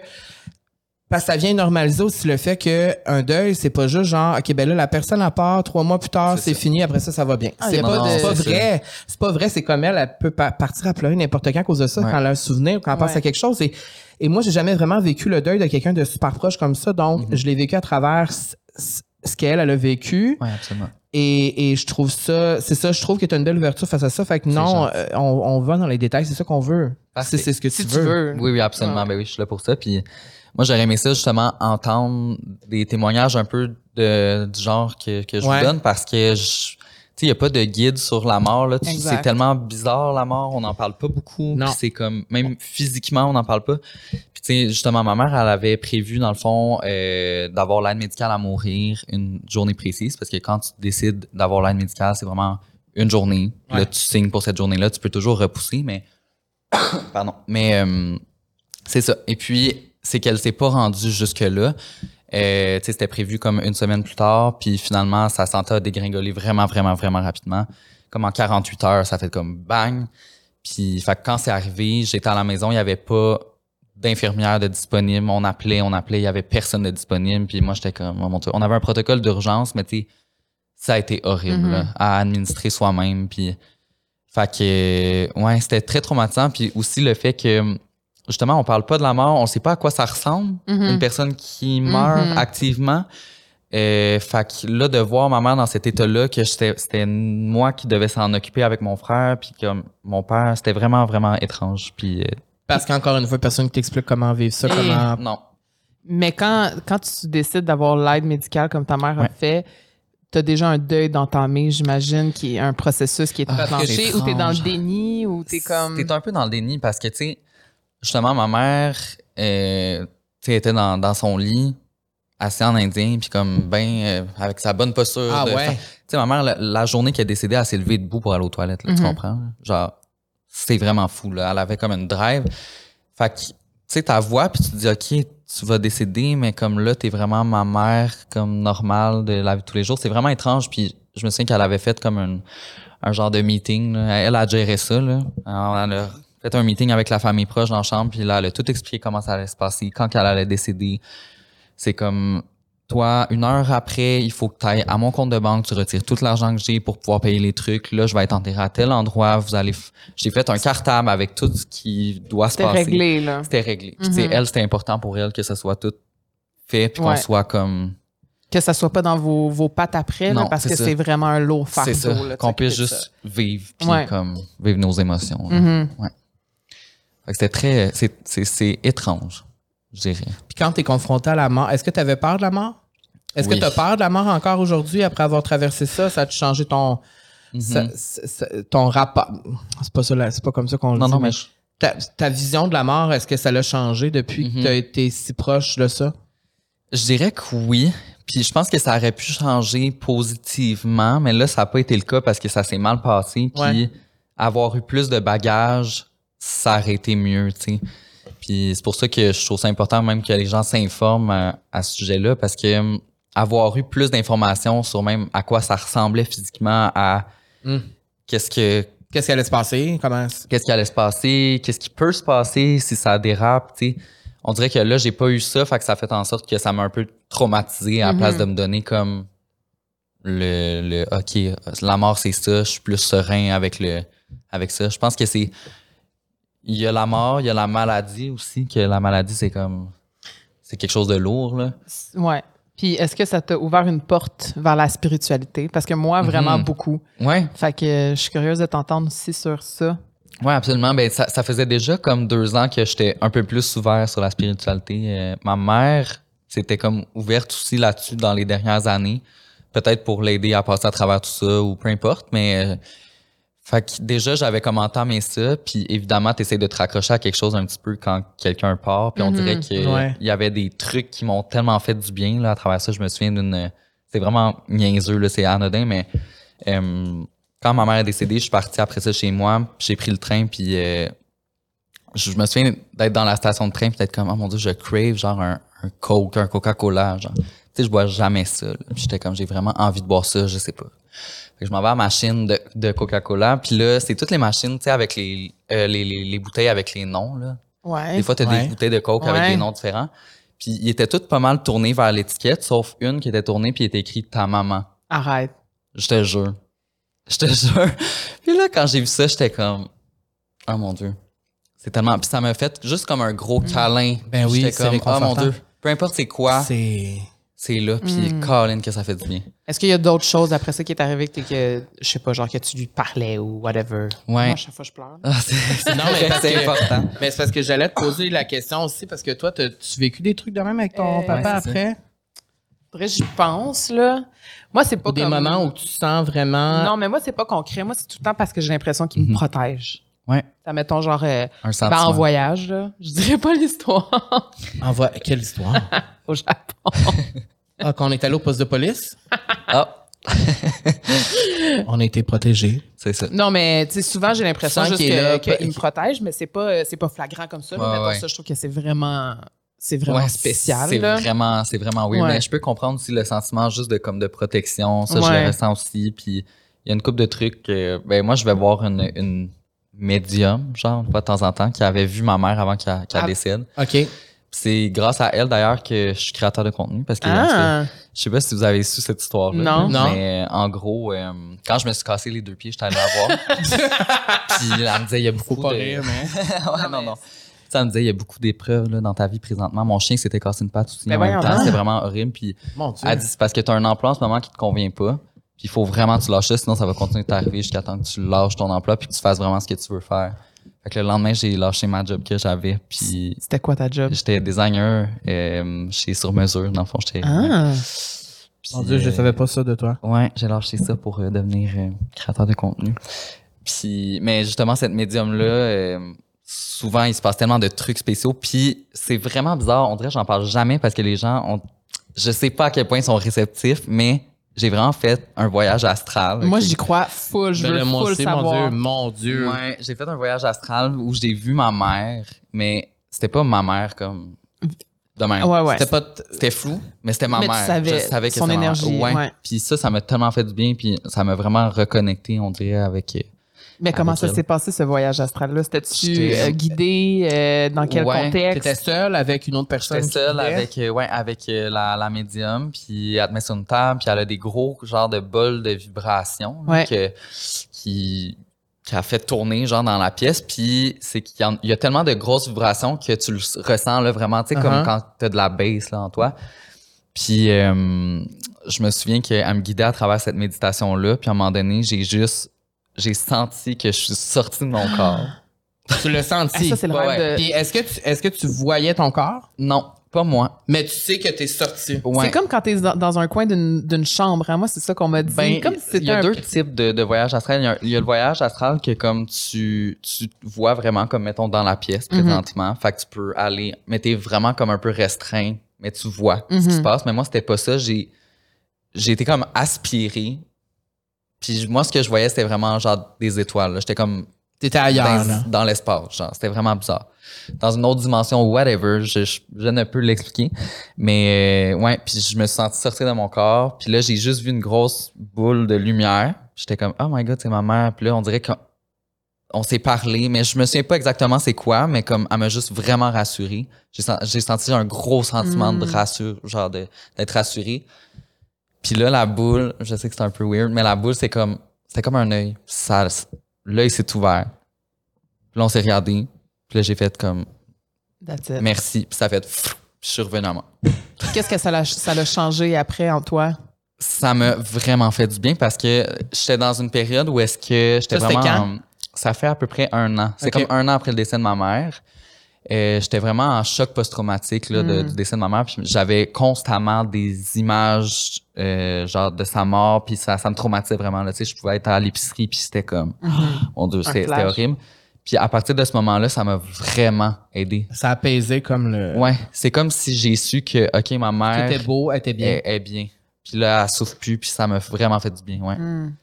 Parce que ça vient normaliser aussi le fait que un deuil, c'est pas juste genre, OK, ben là, la personne à part, trois mois plus tard, C'est fini, après ça, ça va bien. Ah, c'est pas, de- vrai. C'est pas vrai, c'est comme elle, elle peut pa- partir à pleurer n'importe quand à cause de ça, Ouais. quand elle a un souvenir, quand elle pense à quelque chose. Et, et moi, j'ai jamais vraiment vécu le deuil de quelqu'un de super proche comme ça, donc Mhm. je l'ai vécu à travers ce qu'elle, elle a vécu. Ouais, absolument. Et, et je trouve ça, c'est ça, je trouve que tu as une belle ouverture face à ça. Fait que non, euh, on, on va dans les détails, c'est ça qu'on veut. C'est c'est ce que Si tu tu veux. veux. Oui, oui, absolument. Ouais. Ben oui, je suis là pour ça. Puis moi, j'aurais aimé ça justement entendre des témoignages un peu de, du genre que, que je Ouais. vous donne parce que je. Tu sais, il n'y a pas de guide sur la mort. Là. C'est tellement bizarre, la mort. On n'en parle pas beaucoup. C'est comme, même physiquement, on n'en parle pas. Puis, tu sais, justement, ma mère, elle avait prévu, dans le fond, euh, d'avoir l'aide médicale à mourir une journée précise parce que quand tu décides d'avoir l'aide médicale, c'est vraiment une journée. Là, tu signes pour cette journée-là. Tu peux toujours repousser, mais. Pardon. Mais euh, c'est ça. Et puis, c'est qu'elle s'est pas rendue jusque-là. Euh, tu sais, c'était prévu comme une semaine plus tard, puis finalement, sa santé a dégringolé vraiment, vraiment, vraiment rapidement. Comme en 48 heures, ça fait comme bang. Puis, fait que quand c'est arrivé, j'étais à la maison, il y avait pas d'infirmière de disponible. On appelait, on appelait, il y avait personne de disponible. Puis moi, j'étais comme, oh on avait un protocole d'urgence, mais tu sais, ça a été horrible Mhm. là, à administrer soi-même. Puis, fait que, ouais, c'était très traumatisant. Puis aussi le fait que, justement, on parle pas de la mort, on sait pas à quoi ça ressemble, Mhm. une personne qui meurt Mhm. activement. Euh, fait que là, de voir ma mère dans cet état-là, que j'étais- c'était moi qui devais s'en occuper avec mon frère, puis comme mon père, c'était vraiment, vraiment étrange. Puis, euh, Parce qu'encore une fois, personne qui t'explique comment vivre ça, comment. non. Mais quand, quand tu décides d'avoir l'aide médicale comme ta mère a fait, tu as déjà un deuil d'entamer, j'imagine, qui est un processus qui est Ah, enclenché, c'est ou tu es dans le déni, ou tu es comme. T'es un peu dans le déni parce que, tu sais, justement, ma mère, euh, tu sais, était dans, dans son lit, assis en indien, puis comme, ben, euh, avec sa bonne posture. Ah de- ouais. Tu sais, ma mère, la, la journée qu'elle est décédée, elle s'est levée debout pour aller aux toilettes, là, tu Mhm. comprends? Genre, c'est vraiment fou, là. Elle avait comme une drive. Fait que, tu sais, ta voix, puis tu te dis, OK, tu vas décéder, mais comme là, t'es vraiment ma mère, comme normale de la vie de tous les jours. C'est vraiment étrange. Puis je me souviens qu'elle avait fait comme un, un genre de meeting. là. Elle a géré ça. Là. Alors, elle a fait un meeting avec la famille proche dans la chambre, puis là, elle a tout expliqué comment ça allait se passer, quand elle allait décéder. C'est comme, toi, une heure après, il faut que tu ailles à mon compte de banque, tu retires tout l'argent que j'ai pour pouvoir payer les trucs. Là, je vais être enterré à tel endroit. Vous allez, f- j'ai fait un cartable avec tout ce qui doit se C'était passer. réglé, là. C'était réglé. Mhm. elle, c'était important pour elle que ça soit tout fait, puis Ouais. qu'on soit comme, Que ça soit pas dans vos, vos pattes après, là, Non, parce que c'est vraiment un lourd fardeau. c'est ça, qu'on puisse juste vivre, puis Ouais. comme vivre nos émotions. C'était très, c'est, étrange, je dirais. Puis quand tu es confronté à la mort, est-ce que tu avais peur de la mort? Est-ce Oui. que tu as peur de la mort encore aujourd'hui après avoir traversé ça? Ça a-tu changé ton, Mhm. ça- ça- ton rapport? C'est pas ça, pas comme ça qu'on le Non, dit. non, mais je- ta, ta vision de la mort, est-ce que ça l'a changé depuis que tu as été si proche de ça? Je dirais que oui. Puis je pense que ça aurait pu changer positivement, mais là, ça n'a pas été le cas parce que ça s'est mal passé. Puis Ouais. avoir eu plus de bagages, ça aurait été mieux, tu sais. Puis c'est pour ça que je trouve ça important même que les gens s'informent à, à ce sujet-là parce que hum, avoir eu plus d'informations sur même à quoi ça ressemblait physiquement, à Hmm. qu'est-ce que Qu'est-ce qui allait se passer? Comment? qu'est-ce qui allait se passer, qu'est-ce qui peut se passer si ça dérape, tu sais. On dirait que là, j'ai pas eu ça, fait que ça fait en sorte que ça m'a un peu traumatisé à la place de me donner comme le, le OK, la mort c'est ça, je suis plus serein avec le avec ça. Je pense que c'est il y a la mort, il y a la maladie aussi que la maladie c'est comme c'est quelque chose de lourd là. Ouais. Puis est-ce que ça t'a ouvert une porte vers la spiritualité? Parce que moi, vraiment Mhm. beaucoup. Ouais. Fait que euh, je suis curieuse de t'entendre aussi sur ça. Oui, absolument. Ben, ça, ça faisait déjà comme deux ans que j'étais un peu plus ouvert sur la spiritualité. Euh, ma mère s'était comme ouverte aussi là-dessus dans les dernières années. Peut-être pour l'aider à passer à travers tout ça ou peu importe, mais euh, fait que déjà j'avais comme entamé ça, puis évidemment tu essaies de te raccrocher à quelque chose un petit peu quand quelqu'un part, puis on Mhm. dirait qu'il Ouais. y avait des trucs qui m'ont tellement fait du bien là à travers ça. Je me souviens d'une, c'est vraiment niaiseux là, c'est anodin, mais euh, quand ma mère est décédée, je suis parti après ça chez moi, puis j'ai pris le train, puis euh, je, je me souviens d'être dans la station de train, puis d'être comme, oh mon dieu, je crave genre un, un Coke, un Coca-Cola, genre. Tu sais, je bois jamais ça. j'étais comme, j'ai vraiment envie de boire ça, je sais pas. Fait que je m'en vais à la machine de, de Coca-Cola, puis là, c'est toutes les machines, tu sais, avec les, euh, les, les, les bouteilles avec les noms, là. Ouais. Des fois, tu as Ouais. des bouteilles de Coke avec des noms différents. Puis ils étaient toutes pas mal tournés vers l'étiquette, sauf une qui était tournée, puis il était écrit « ta maman ». Arrête. Je te jure. Je te jure. Puis là, quand j'ai vu ça, j'étais comme, oh mon Dieu. C'est tellement. Puis ça m'a fait juste comme un gros câlin. Ben oui, J'étais c'est comme, oh mon réconfortant. Dieu. Peu importe c'est quoi, C'est. C'est là. Puis Mm. Colin, que ça fait du bien. Est-ce qu'il y a d'autres choses après ça qui est arrivé que, que je sais pas, genre que tu lui parlais ou whatever? Ouais. Moi, à chaque fois, je pleure. Ah, Non, mais c'est important. Mais c'est parce que j'allais te poser la question aussi, parce que toi, tu vécu des trucs de même avec ton Euh, papa ouais, c'est ça. après? Que j'y pense, là. Moi, c'est pas des comme- moments où tu sens vraiment. Non, mais moi, c'est pas concret. Moi, c'est tout le temps parce que j'ai l'impression qu'il me Mhm. protège. Ouais. Ça mettons genre euh, Un ben, en voyage, là. Je dirais pas l'histoire Envoie... Quelle histoire? au Japon. ah, quand on est allé au poste de police, Ah, on a été protégés. c'est ça. Non, mais tu sais, souvent, j'ai l'impression juste qu'il que- me protège, mais c'est pas, euh, c'est pas flagrant comme ça. Mettons ouais. ça, je trouve que c'est vraiment, c'est vraiment Ouais, spécial. C'est là. vraiment, c'est vraiment. Ouais. Mais je peux comprendre aussi le sentiment juste de comme de protection. Ça, je le ressens aussi. Puis il y a une couple de trucs. que- ben moi, je vais voir une, une médium, genre, pas de temps en temps, qui avait vu ma mère avant qu'elle qu'elle Ah. décède. OK. Puis C'est grâce à elle d'ailleurs que je suis créateur de contenu parce que Ah, je sais pas si vous avez su cette histoire-là. Non. Non. Mais en gros, euh, quand je me suis cassé les deux pieds, j'étais allé la voir. Puis elle me disait, il y a beaucoup Faut pas de... rire, mais. ouais, non, non. Ça elle me disait, il y a beaucoup d'épreuves là, dans ta vie présentement. Mon chien s'était cassé une patte aussi Ben en même temps. C'était vraiment horrible. Puis Mon Dieu. elle dit, c'est parce que tu as un emploi en ce moment qui te convient pas. Puis il faut vraiment que tu lâches ça, sinon ça va continuer de t'arriver jusqu'à temps que tu lâches ton emploi puis que tu fasses vraiment ce que tu veux faire. Fait que le lendemain, j'ai lâché ma job que j'avais. Puis c'était quoi ta job? j'étais designer euh, chez Sur Mesure. Dans le fond, j'étais. Ah, Puis, Mon Dieu, je euh, savais pas ça de toi. Ouais, j'ai lâché ça pour euh, devenir euh, créateur de contenu. Puis, mais justement, cette médium-là, euh, souvent, il se passe tellement de trucs spéciaux. Puis, c'est vraiment bizarre. On dirait que j'en parle jamais parce que les gens ont. Je sais pas à quel point ils sont réceptifs, mais j'ai vraiment fait un voyage astral. moi, j'y crois full. Je Ben, veux full aussi, mon savoir. Dieu, mon Dieu. Ouais, j'ai fait un voyage astral où j'ai vu ma mère, mais c'était pas ma mère comme. de même. Ouais, ouais. C'était pas. C'était flou, mais c'était ma Mais tu mère. savais je savais que son mère. énergie, Ouais. ouais. Puis ça, ça m'a tellement fait du bien, puis ça m'a vraiment reconnecté, on dirait, avec. Mais comment Avec ça s'est passé, ce voyage astral-là? C'était-tu euh, guidé? euh, dans quel Ouais, contexte? T'étais seule avec une autre personne. J'étais seule avec, euh, ouais, avec euh, la, la médium, puis elle te met sur une table, puis elle a des gros genres de bols de vibrations là, Ouais. que- qui, qui a fait tourner genre dans la pièce, puis c'est qu'il y, en- il y a tellement de grosses vibrations que tu le ressens là vraiment, tu sais, Uh-huh. comme quand t'as de la bass là en toi. Puis euh, je me souviens qu'elle me guidait à travers cette méditation-là, puis à un moment donné, j'ai juste, j'ai senti que je suis sortie de mon corps. Tu l'as Ah, senti. ça, c'est le Ouais, rêve de... Puis est-ce que, tu, est-ce que tu voyais ton corps? Non, pas moi. Mais tu sais que t'es sorti. Ouais. C'est comme quand t'es dans, dans un coin d'une d'une chambre. hein. Moi, c'est ça qu'on m'a dit. Ben, comme si il c'était y a un... deux types de, de voyages astral. Il y, a, il y a le voyage astral que comme tu, tu vois vraiment comme mettons dans la pièce Mhm. présentement. Fait que tu peux aller, mais t'es vraiment comme un peu restreint, mais tu vois ce qui Mhm. se passe. Mais moi, c'était pas ça. J'ai, j'ai été comme aspiré. Puis moi, ce que je voyais, c'était vraiment genre des étoiles. J'étais comme T'étais ailleurs, dans, là. dans l'espace. Genre, c'était vraiment bizarre. Dans une autre dimension, whatever, je, je, je ne peux l'expliquer. Mais euh, ouais, puis je me suis senti sortir de mon corps. Puis là, j'ai juste vu une grosse boule de lumière. J'étais comme, oh my god, c'est ma mère. Puis là, on dirait qu'on on s'est parlé, mais je me souviens pas exactement c'est quoi, mais comme elle m'a juste vraiment rassuré. J'ai sen- j'ai senti un gros sentiment de Mm. rassure, genre de- d'être rassuré. Puis là, la boule, je sais que c'est un peu weird, mais la boule, c'est comme, c'était comme un œil. Ça, l'œil s'est ouvert. Puis là, on s'est regardé. Puis là, j'ai fait comme, That's it. merci. Puis ça a fait, je suis revenu à moi. Qu'est-ce que ça l'a ça l'a changé après en toi? Ça m'a vraiment fait du bien parce que j'étais dans une période où est-ce que j'étais Ça, vraiment. quand? en- ça fait à peu près un an. C'est comme un an après le décès de ma mère. Euh, j'étais vraiment en choc post-traumatique là, de- Mm. du décès de ma mère. Puis j'avais constamment des images euh, genre de sa mort. Puis ça, ça me traumatisait vraiment. Là. Tu sais, je pouvais être à l'épicerie puis c'était comme, mon Dieu, c'était horrible. Puis à partir de ce moment-là, ça m'a vraiment aidé. Ça a apaisé comme le. Ouais, c'est comme si j'ai su que, OK, ma mère T'étais beau, elle était bien. est, est bien. Puis là, elle souffre plus, puis ça m'a vraiment fait du bien, ouais. Hmm.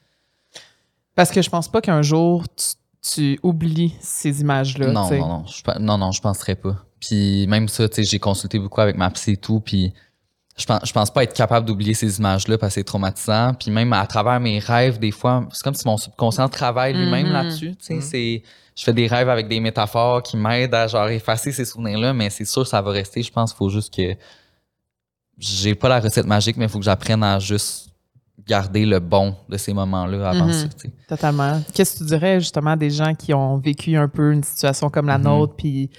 Parce que je pense pas qu'un jour tu, tu oublies ces images-là. non, non, non, je, non, non, je penserais pas. Puis même ça, tu sais, j'ai consulté beaucoup avec ma psy et tout, puis je pense, je pense pas être capable d'oublier ces images-là parce que c'est traumatisant. Puis même à travers mes rêves, des fois, c'est comme si mon subconscient travaille lui-même Mhm. là-dessus, tu sais, Mhm. c'est... Je fais des rêves avec des métaphores qui m'aident à genre effacer ces souvenirs-là, mais c'est sûr ça va rester. Je pense qu'il faut juste que j'ai pas la recette magique, mais il faut que j'apprenne à juste garder le bon de ces moments-là avant ça. tu sais. Totalement. Qu'est-ce que tu dirais justement des gens qui ont vécu un peu une situation comme la Mhm. nôtre, puis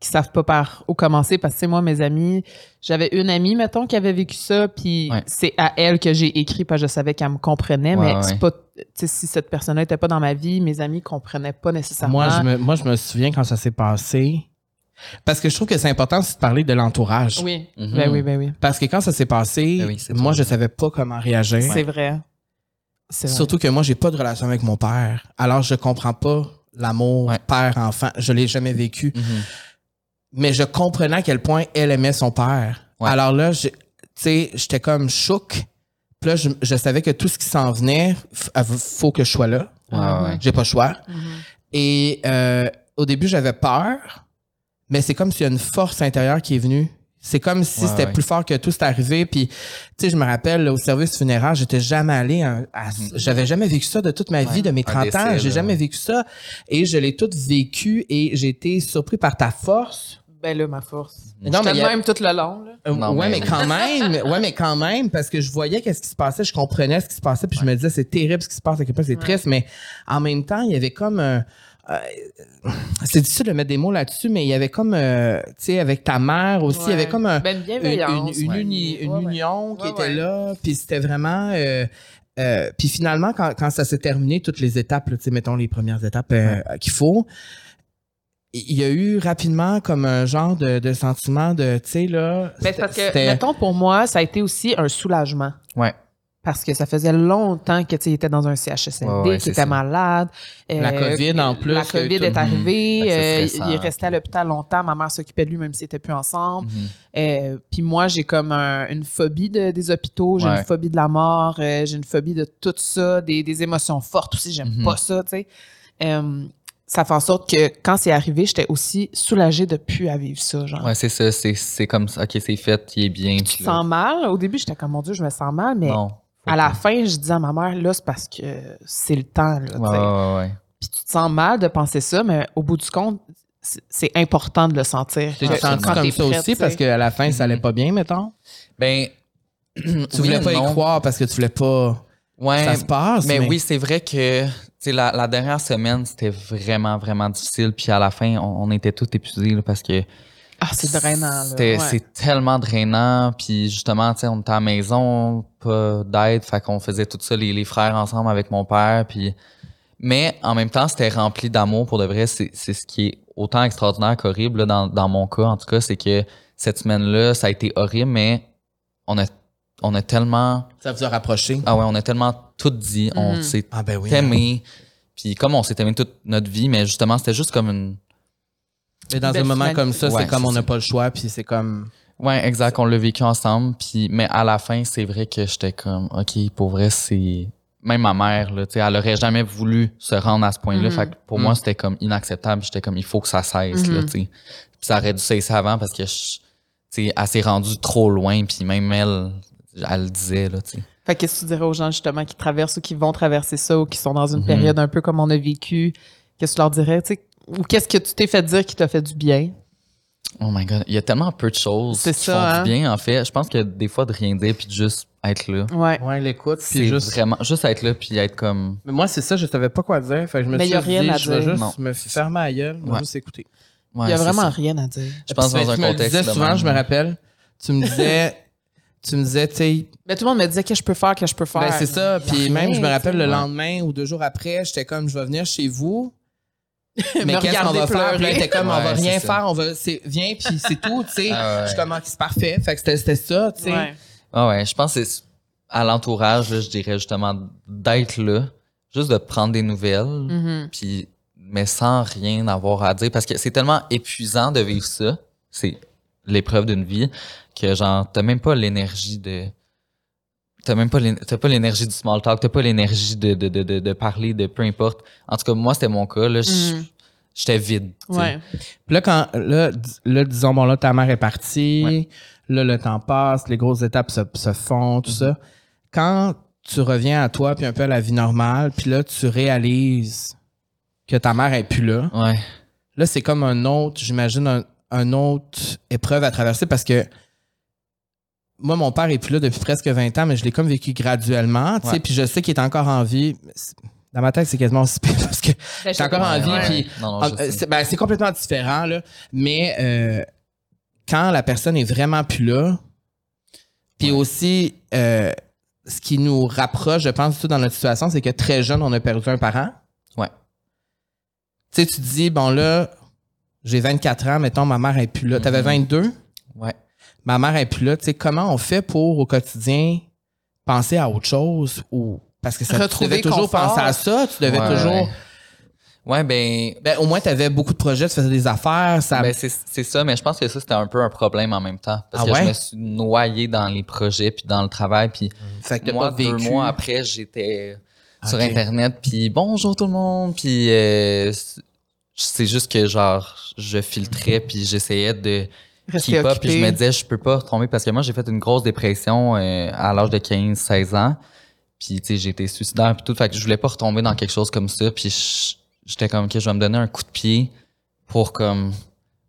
qui savent pas par où commencer? Parce que, tu sais, moi, mes amis, j'avais une amie, mettons, qui avait vécu ça, puis Ouais. c'est à elle que j'ai écrit, parce que je savais qu'elle me comprenait, Ouais, mais ouais. c'est pas, si cette personne-là était pas dans ma vie, mes amis comprenaient pas nécessairement. Moi je, me, moi, je me souviens quand ça s'est passé. Parce que je trouve que c'est important aussi de parler de l'entourage. Oui. Mhm. Ben oui, ben oui. Parce que quand ça s'est passé, Ben oui, moi, je savais pas comment réagir. C'est vrai. C'est vrai. Surtout que moi, j'ai pas de relation avec mon père. Alors, je comprends pas l'amour Ouais. père-enfant. Je l'ai jamais vécu. Mhm. Mais je comprenais à quel point elle aimait son père. Ouais. Alors là, je- tu sais, j'étais comme chouk. Puis là, je, je savais que tout ce qui s'en venait, faut que je sois là. Ouais, ouais, ouais. J'ai pas le choix. Mhm. Et euh, au début, j'avais peur, mais c'est comme s'il y a une force intérieure qui est venue. C'est comme si Ouais, c'était ouais. plus fort que tout, c'est arrivé. Puis, tu sais, je me rappelle, au service funéraire, j'étais jamais allé à, à- j'avais jamais vécu ça de toute ma vie, de mes un 30 ans. J'ai jamais vécu ça. Et je l'ai tout vécu et j'ai été surpris par ta force. Ben là, ma force. Non, mais a- même tout le long, là. Euh, Non, ouais, mais... mais- quand même, ouais, mais quand même, parce que je voyais qu'est-ce qui se passait, je comprenais ce qui se passait, puis je me disais c'est terrible ce qui se passe, à quel point c'est Ouais. triste, mais en même temps, il y avait comme un- euh, c'est difficile de mettre des mots là-dessus, mais il y avait comme, euh, tu sais, avec ta mère aussi, il y avait comme un, Ben, une une, bienveillance. une- une ouais. uni- une Ouais, ouais. union qui Ouais, était ouais. là, puis c'était vraiment. euh, euh, puis finalement, quand, quand ça s'est terminé, toutes les étapes, tu sais, mettons les premières étapes euh, qu'il faut, il y a eu rapidement comme un genre de, de sentiment de, tu sais, là. Ben, parce que, c'était- mettons, pour moi, ça a été aussi un soulagement. Ouais. Parce que ça faisait longtemps que tu était dans un CHSLD, ouais, qu'il était ça. malade. La COVID, en plus, La COVID est arrivée. Euh, il est resté à l'hôpital longtemps. Ma mère s'occupait de lui, même s'ils n'étaient plus ensemble. Mhm. Euh, Puis moi, j'ai comme un- une phobie de- des hôpitaux, j'ai Ouais. une phobie de la mort, euh, j'ai une phobie de tout ça, des, des émotions fortes aussi, j'aime Mhm. pas ça, tu sais. Euh, ça fait en sorte que quand c'est arrivé, j'étais aussi soulagée de plus à vivre ça, genre. Ouais, c'est ça. C'est, comme ça. OK, c'est fait, il est bien. Tu te sens mal. Au début, j'étais comme, mon Dieu, je me sens mal, mais Non. Faut à la fin, je disais à ma mère, là, c'est parce que c'est le temps, là, Ouais, ouais, ouais. Puis tu te sens mal de penser ça, mais au bout du compte, c'est- important de le sentir. Tu senti quand comme ça aussi parce qu'à la fin, ça allait Mhm. pas bien, mettons. Ben, Tu voulais pas y croire parce que tu voulais pas Ouais, que ça se passe. mais, oui, c'est vrai que tu sais, la, la dernière semaine, c'était vraiment, vraiment difficile. Puis à la fin, on, on était tous épuisés là, parce que Ah, c'est drainant, là. C'était- Ouais. C'est tellement drainant. Puis justement, tu sais, on était à la maison, pas d'aide. Fait qu'on faisait tout ça, les, les frères ensemble avec mon père. Puis... Mais en même temps, c'était rempli d'amour pour de vrai. C'est c'est ce qui est autant extraordinaire qu'horrible là, dans, dans mon cas. En tout cas, c'est que cette semaine-là, ça a été horrible, mais on a, on a tellement. Ça vous a rapproché? Ah ouais, on a tellement tout dit. On Mhm. s'est Ah ben oui. aimé. Puis comme on s'est aimé toute notre vie, mais justement, c'était juste comme une. Mais dans Belle un moment comme ça, Ouais, c'est comme on n'a pas le choix, puis c'est comme. Ouais, exact. On l'a vécu ensemble. Puis, mais à la fin, c'est vrai que j'étais comme, OK, pour vrai, c'est. Même ma mère, là, tu sais, elle aurait jamais voulu se rendre à ce point-là. Mhm. Fait que pour moi, c'était comme inacceptable. J'étais comme, il faut que ça cesse, là, Mhm. tu sais. Puis ça aurait dû cesser avant parce que, tu sais, elle s'est rendue trop loin. Puis même elle, elle le disait, là, tu sais. Fait que qu'est-ce que tu dirais aux gens, justement, qui traversent ou qui vont traverser ça ou qui sont dans une période un peu comme on a vécu? Qu'est-ce que tu leur dirais, tu sais? Ou qu'est-ce que tu t'es fait dire qui t'a fait du bien? Oh my God. Il y a tellement peu de choses qui ça, font hein? du bien, en fait. Je pense que des fois, de rien dire puis de juste être là. Ouais. Ouais, l'écoute, puis C'est juste. vraiment, juste être là puis être comme, Mais moi, c'est ça, je savais pas quoi dire. Fait que je me Mais suis y a dit, rien à je vais dire. juste Non. me fermer à gueule, Ouais. juste écouter. ouais, Il y a vraiment ça. rien à dire. Je pense Puis dans un tu me contexte. disais souvent, même. je me rappelle, tu me disais, tu me disais, tu sais, Mais tout le monde me disait que je peux faire, que je peux faire? ben c'est ça. Puis même, je me rappelle le lendemain ou deux jours après, j'étais comme, je vais venir chez vous. Mais qu'est-ce qu'on va faire? pleurer. Là, t'es comme, on va rien ça. faire, on va, c'est, viens, puis c'est tout, tu sais. Ah ouais. Je suis comme, c'est parfait. Fait que c'était, c'était ça, tu sais. Ouais. Ah ouais, je pense que c'est à l'entourage, je dirais justement d'être là, juste de prendre des nouvelles, Mhm. puis mais sans rien avoir à dire parce que c'est tellement épuisant de vivre ça, c'est l'épreuve d'une vie que genre t'as même pas l'énergie de t'as même pas t'as pas l'énergie du small talk, t'as pas l'énergie de, de, de, de, de parler de peu importe. En tout cas moi c'était mon cas là, Mhm. j'étais vide. Ouais. Puis là, quand, là, là, disons, bon, là, ta mère est partie, Ouais. là, le temps passe, les grosses étapes se, se font, tout ça. Quand tu reviens à toi, puis un peu à la vie normale, puis là, tu réalises que ta mère est plus là, Ouais. là, c'est comme un autre, j'imagine, un, un autre épreuve à traverser parce que moi, mon père est plus là depuis presque 20 ans, mais je l'ai comme vécu graduellement, tu sais, puis je sais qu'il est encore en vie. Dans ma tête, c'est quasiment aussi pire parce que Ben, j'ai encore en vie, puis ah, c'est ben, c'est complètement différent, là. Mais euh, quand la personne est vraiment plus là, puis Ouais. aussi, euh, ce qui nous rapproche, je pense, tout dans notre situation, c'est que très jeune, on a perdu un parent. Ouais. Tu sais, tu te dis, bon là, j'ai 24 ans, mettons, ma mère est plus là. T'avais Mhm. 22, Ouais. Ma mère est plus là. Tu sais, comment on fait pour, au quotidien, penser à autre chose ou... Parce que ça, tu Retrouver devais toujours confort. penser à ça, tu devais Ouais, toujours... ouais. Ben Ben, au moins, tu avais beaucoup de projets, tu faisais des affaires, ça... Ben, c'est c'est ça, mais je pense que ça, c'était un peu un problème en même temps. Parce Ah que ouais? je me suis noyé dans les projets puis dans le travail. Puis fait que t'as moi, pas deux mois après, j'étais sur. Internet. Puis bonjour tout le monde. Puis euh, c'est- c'est juste que genre, je filtrais puis j'essayais de Puis je me disais, je peux pas retomber parce que moi, j'ai fait une grosse dépression euh, à l'âge de 15-16 ans. Puis, tu sais, j'ai été suicidaire puis tout. Fait que je voulais pas retomber dans quelque chose comme ça. Puis, j'étais comme, OK, je vais me donner un coup de pied pour, comme,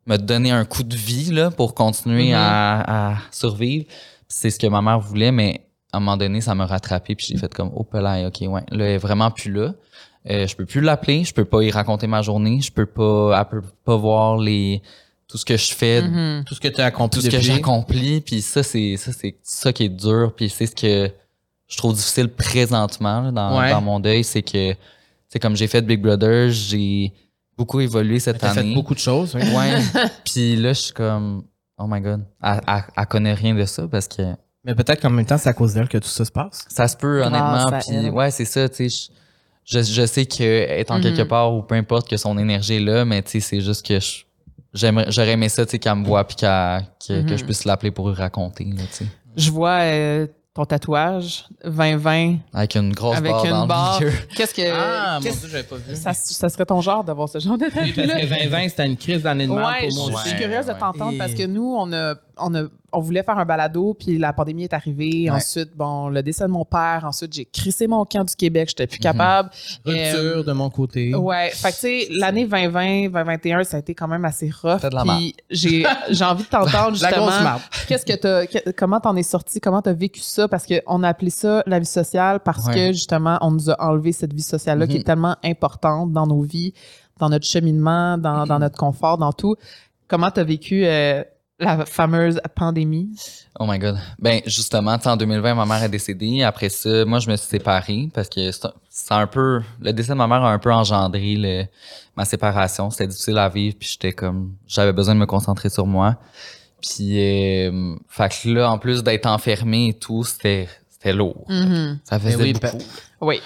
me donner un coup de vie, là, pour continuer Mhm. à, à survivre. C'est ce que ma mère voulait, mais à un moment donné, ça m'a rattrapé. Puis, j'ai fait comme, oh, pelaille, OK, ouais. Là, elle est vraiment plus là. Euh, je peux plus l'appeler. Je peux pas y raconter ma journée. Je peux pas, elle peut pas voir les, tout ce que je fais Mhm. tout ce que tu as accompli tout ce que depuis. j'ai accompli puis ça c'est ça c'est ça qui est dur puis c'est ce que je trouve difficile présentement là, dans, Ouais. dans mon deuil c'est que c'est comme j'ai fait Big Brother j'ai beaucoup évolué cette T'as année fait beaucoup de choses. oui. ouais puis là je suis comme oh my god elle, elle, elle connaît rien de ça parce que Mais peut-être qu'en même temps, c'est à cause d'elle que tout ça se passe. ça se peut honnêtement puis ouais c'est ça tu sais je, je, je sais que étant quelque part ou peu importe que son énergie est là mais tu sais c'est juste que je- j'aurais aimé ça tu sais qu'elle me voit puis qu'elle- que, que Mhm. je puisse l'appeler pour lui raconter là, tu sais Je vois euh, ton tatouage 2020 Avec une grosse avec barre dans une le barre. milieu. Qu'est-ce que Ah, mon qu'est-ce- Dieu, j'avais pas vu. ça, ça serait ton genre d'avoir ce genre de Oui, parce que 2020, c'était une crise d'année de merde Ouais, pour moi je suis Ouais, curieuse de t'entendre Et- parce que nous, on a, on a, on voulait faire un balado, puis la pandémie est arrivée. Ouais. Ensuite, bon, le décès de mon père. Ensuite, j'ai crissé mon camp du Québec. J'étais plus Mhm. capable. Rupture Euh, de mon côté. Ouais, fait que tu sais, l'année 2020, 2021, ça a été quand même assez rough. Puis j'ai j'ai envie de t'entendre justement. Qu'est-ce que t'as, comment t'en es sorti, comment t'as vécu ça? Parce que on a appelé ça la vie sociale parce Ouais. que justement on nous a enlevé cette vie sociale là qui Mhm. est tellement importante dans nos vies, dans notre cheminement, dans, dans notre confort, dans tout. Comment t'as vécu euh, la fameuse pandémie? Oh my God. Ben, justement, tu sais, en 2020, ma mère est décédée. Après ça, moi, je me suis séparé parce que c'est un- peu. Le décès de ma mère a un peu engendré le- ma séparation. C'était difficile à vivre, puis j'étais comme. J'avais besoin de me concentrer sur moi. Puis, euh, fait que là, en plus d'être enfermé et tout, c'était c'était lourd. Ça faisait Ben oui, beaucoup. Oui.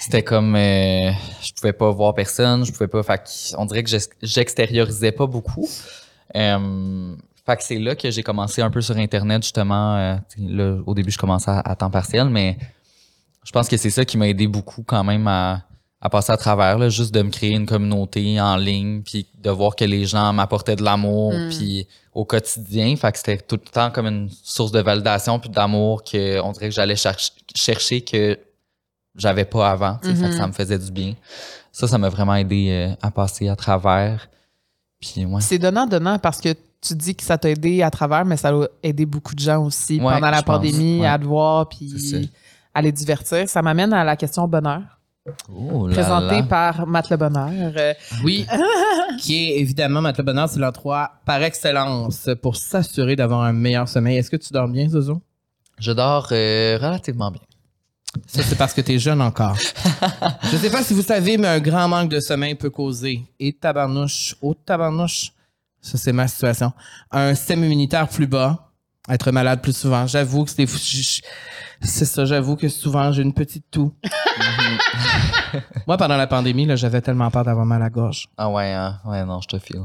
C'était comme. euh, je pouvais pas voir personne, je pouvais pas. Fait on dirait que j'ex- j'extériorisais pas beaucoup. Euh, fait que c'est là que j'ai commencé un peu sur Internet, justement. euh, là, au début, je commençais à, à temps partiel, mais je pense que c'est ça qui m'a aidé beaucoup quand même à, à passer à travers, là, juste de me créer une communauté en ligne, puis de voir que les gens m'apportaient de l'amour, Mm. puis au quotidien. Fait que c'était tout le temps comme une source de validation puis d'amour que on dirait que j'allais cherch- chercher que j'avais pas avant. Fait que ça me faisait du bien. Ça, ça m'a vraiment aidé euh, à passer à travers. Ouais. C'est donnant-donnant parce que tu dis que ça t'a aidé à travers, mais ça a aidé beaucoup de gens aussi Ouais, pendant la pandémie ouais. à te voir puis à les divertir. Ça m'amène à la question bonheur, Oh là présentée là. par Matt Le Bonheur. Oui, qui est évidemment, Matt Le Bonheur, c'est l'endroit par excellence pour s'assurer d'avoir un meilleur sommeil. Est-ce que tu dors bien, Zozo? Je dors euh, relativement bien. Ça, c'est parce que tu es jeune encore. Je sais pas si vous savez, mais un grand manque de sommeil peut causer, et tabarnouche, oh tabarnouche, ça c'est ma situation, un système immunitaire plus bas, être malade plus souvent. J'avoue que c'est c'est ça, j'avoue que souvent j'ai une petite toux. Moi, pendant la pandémie, là, j'avais tellement peur d'avoir mal à la gorge. Ah ouais, hein? ouais, non, je te file.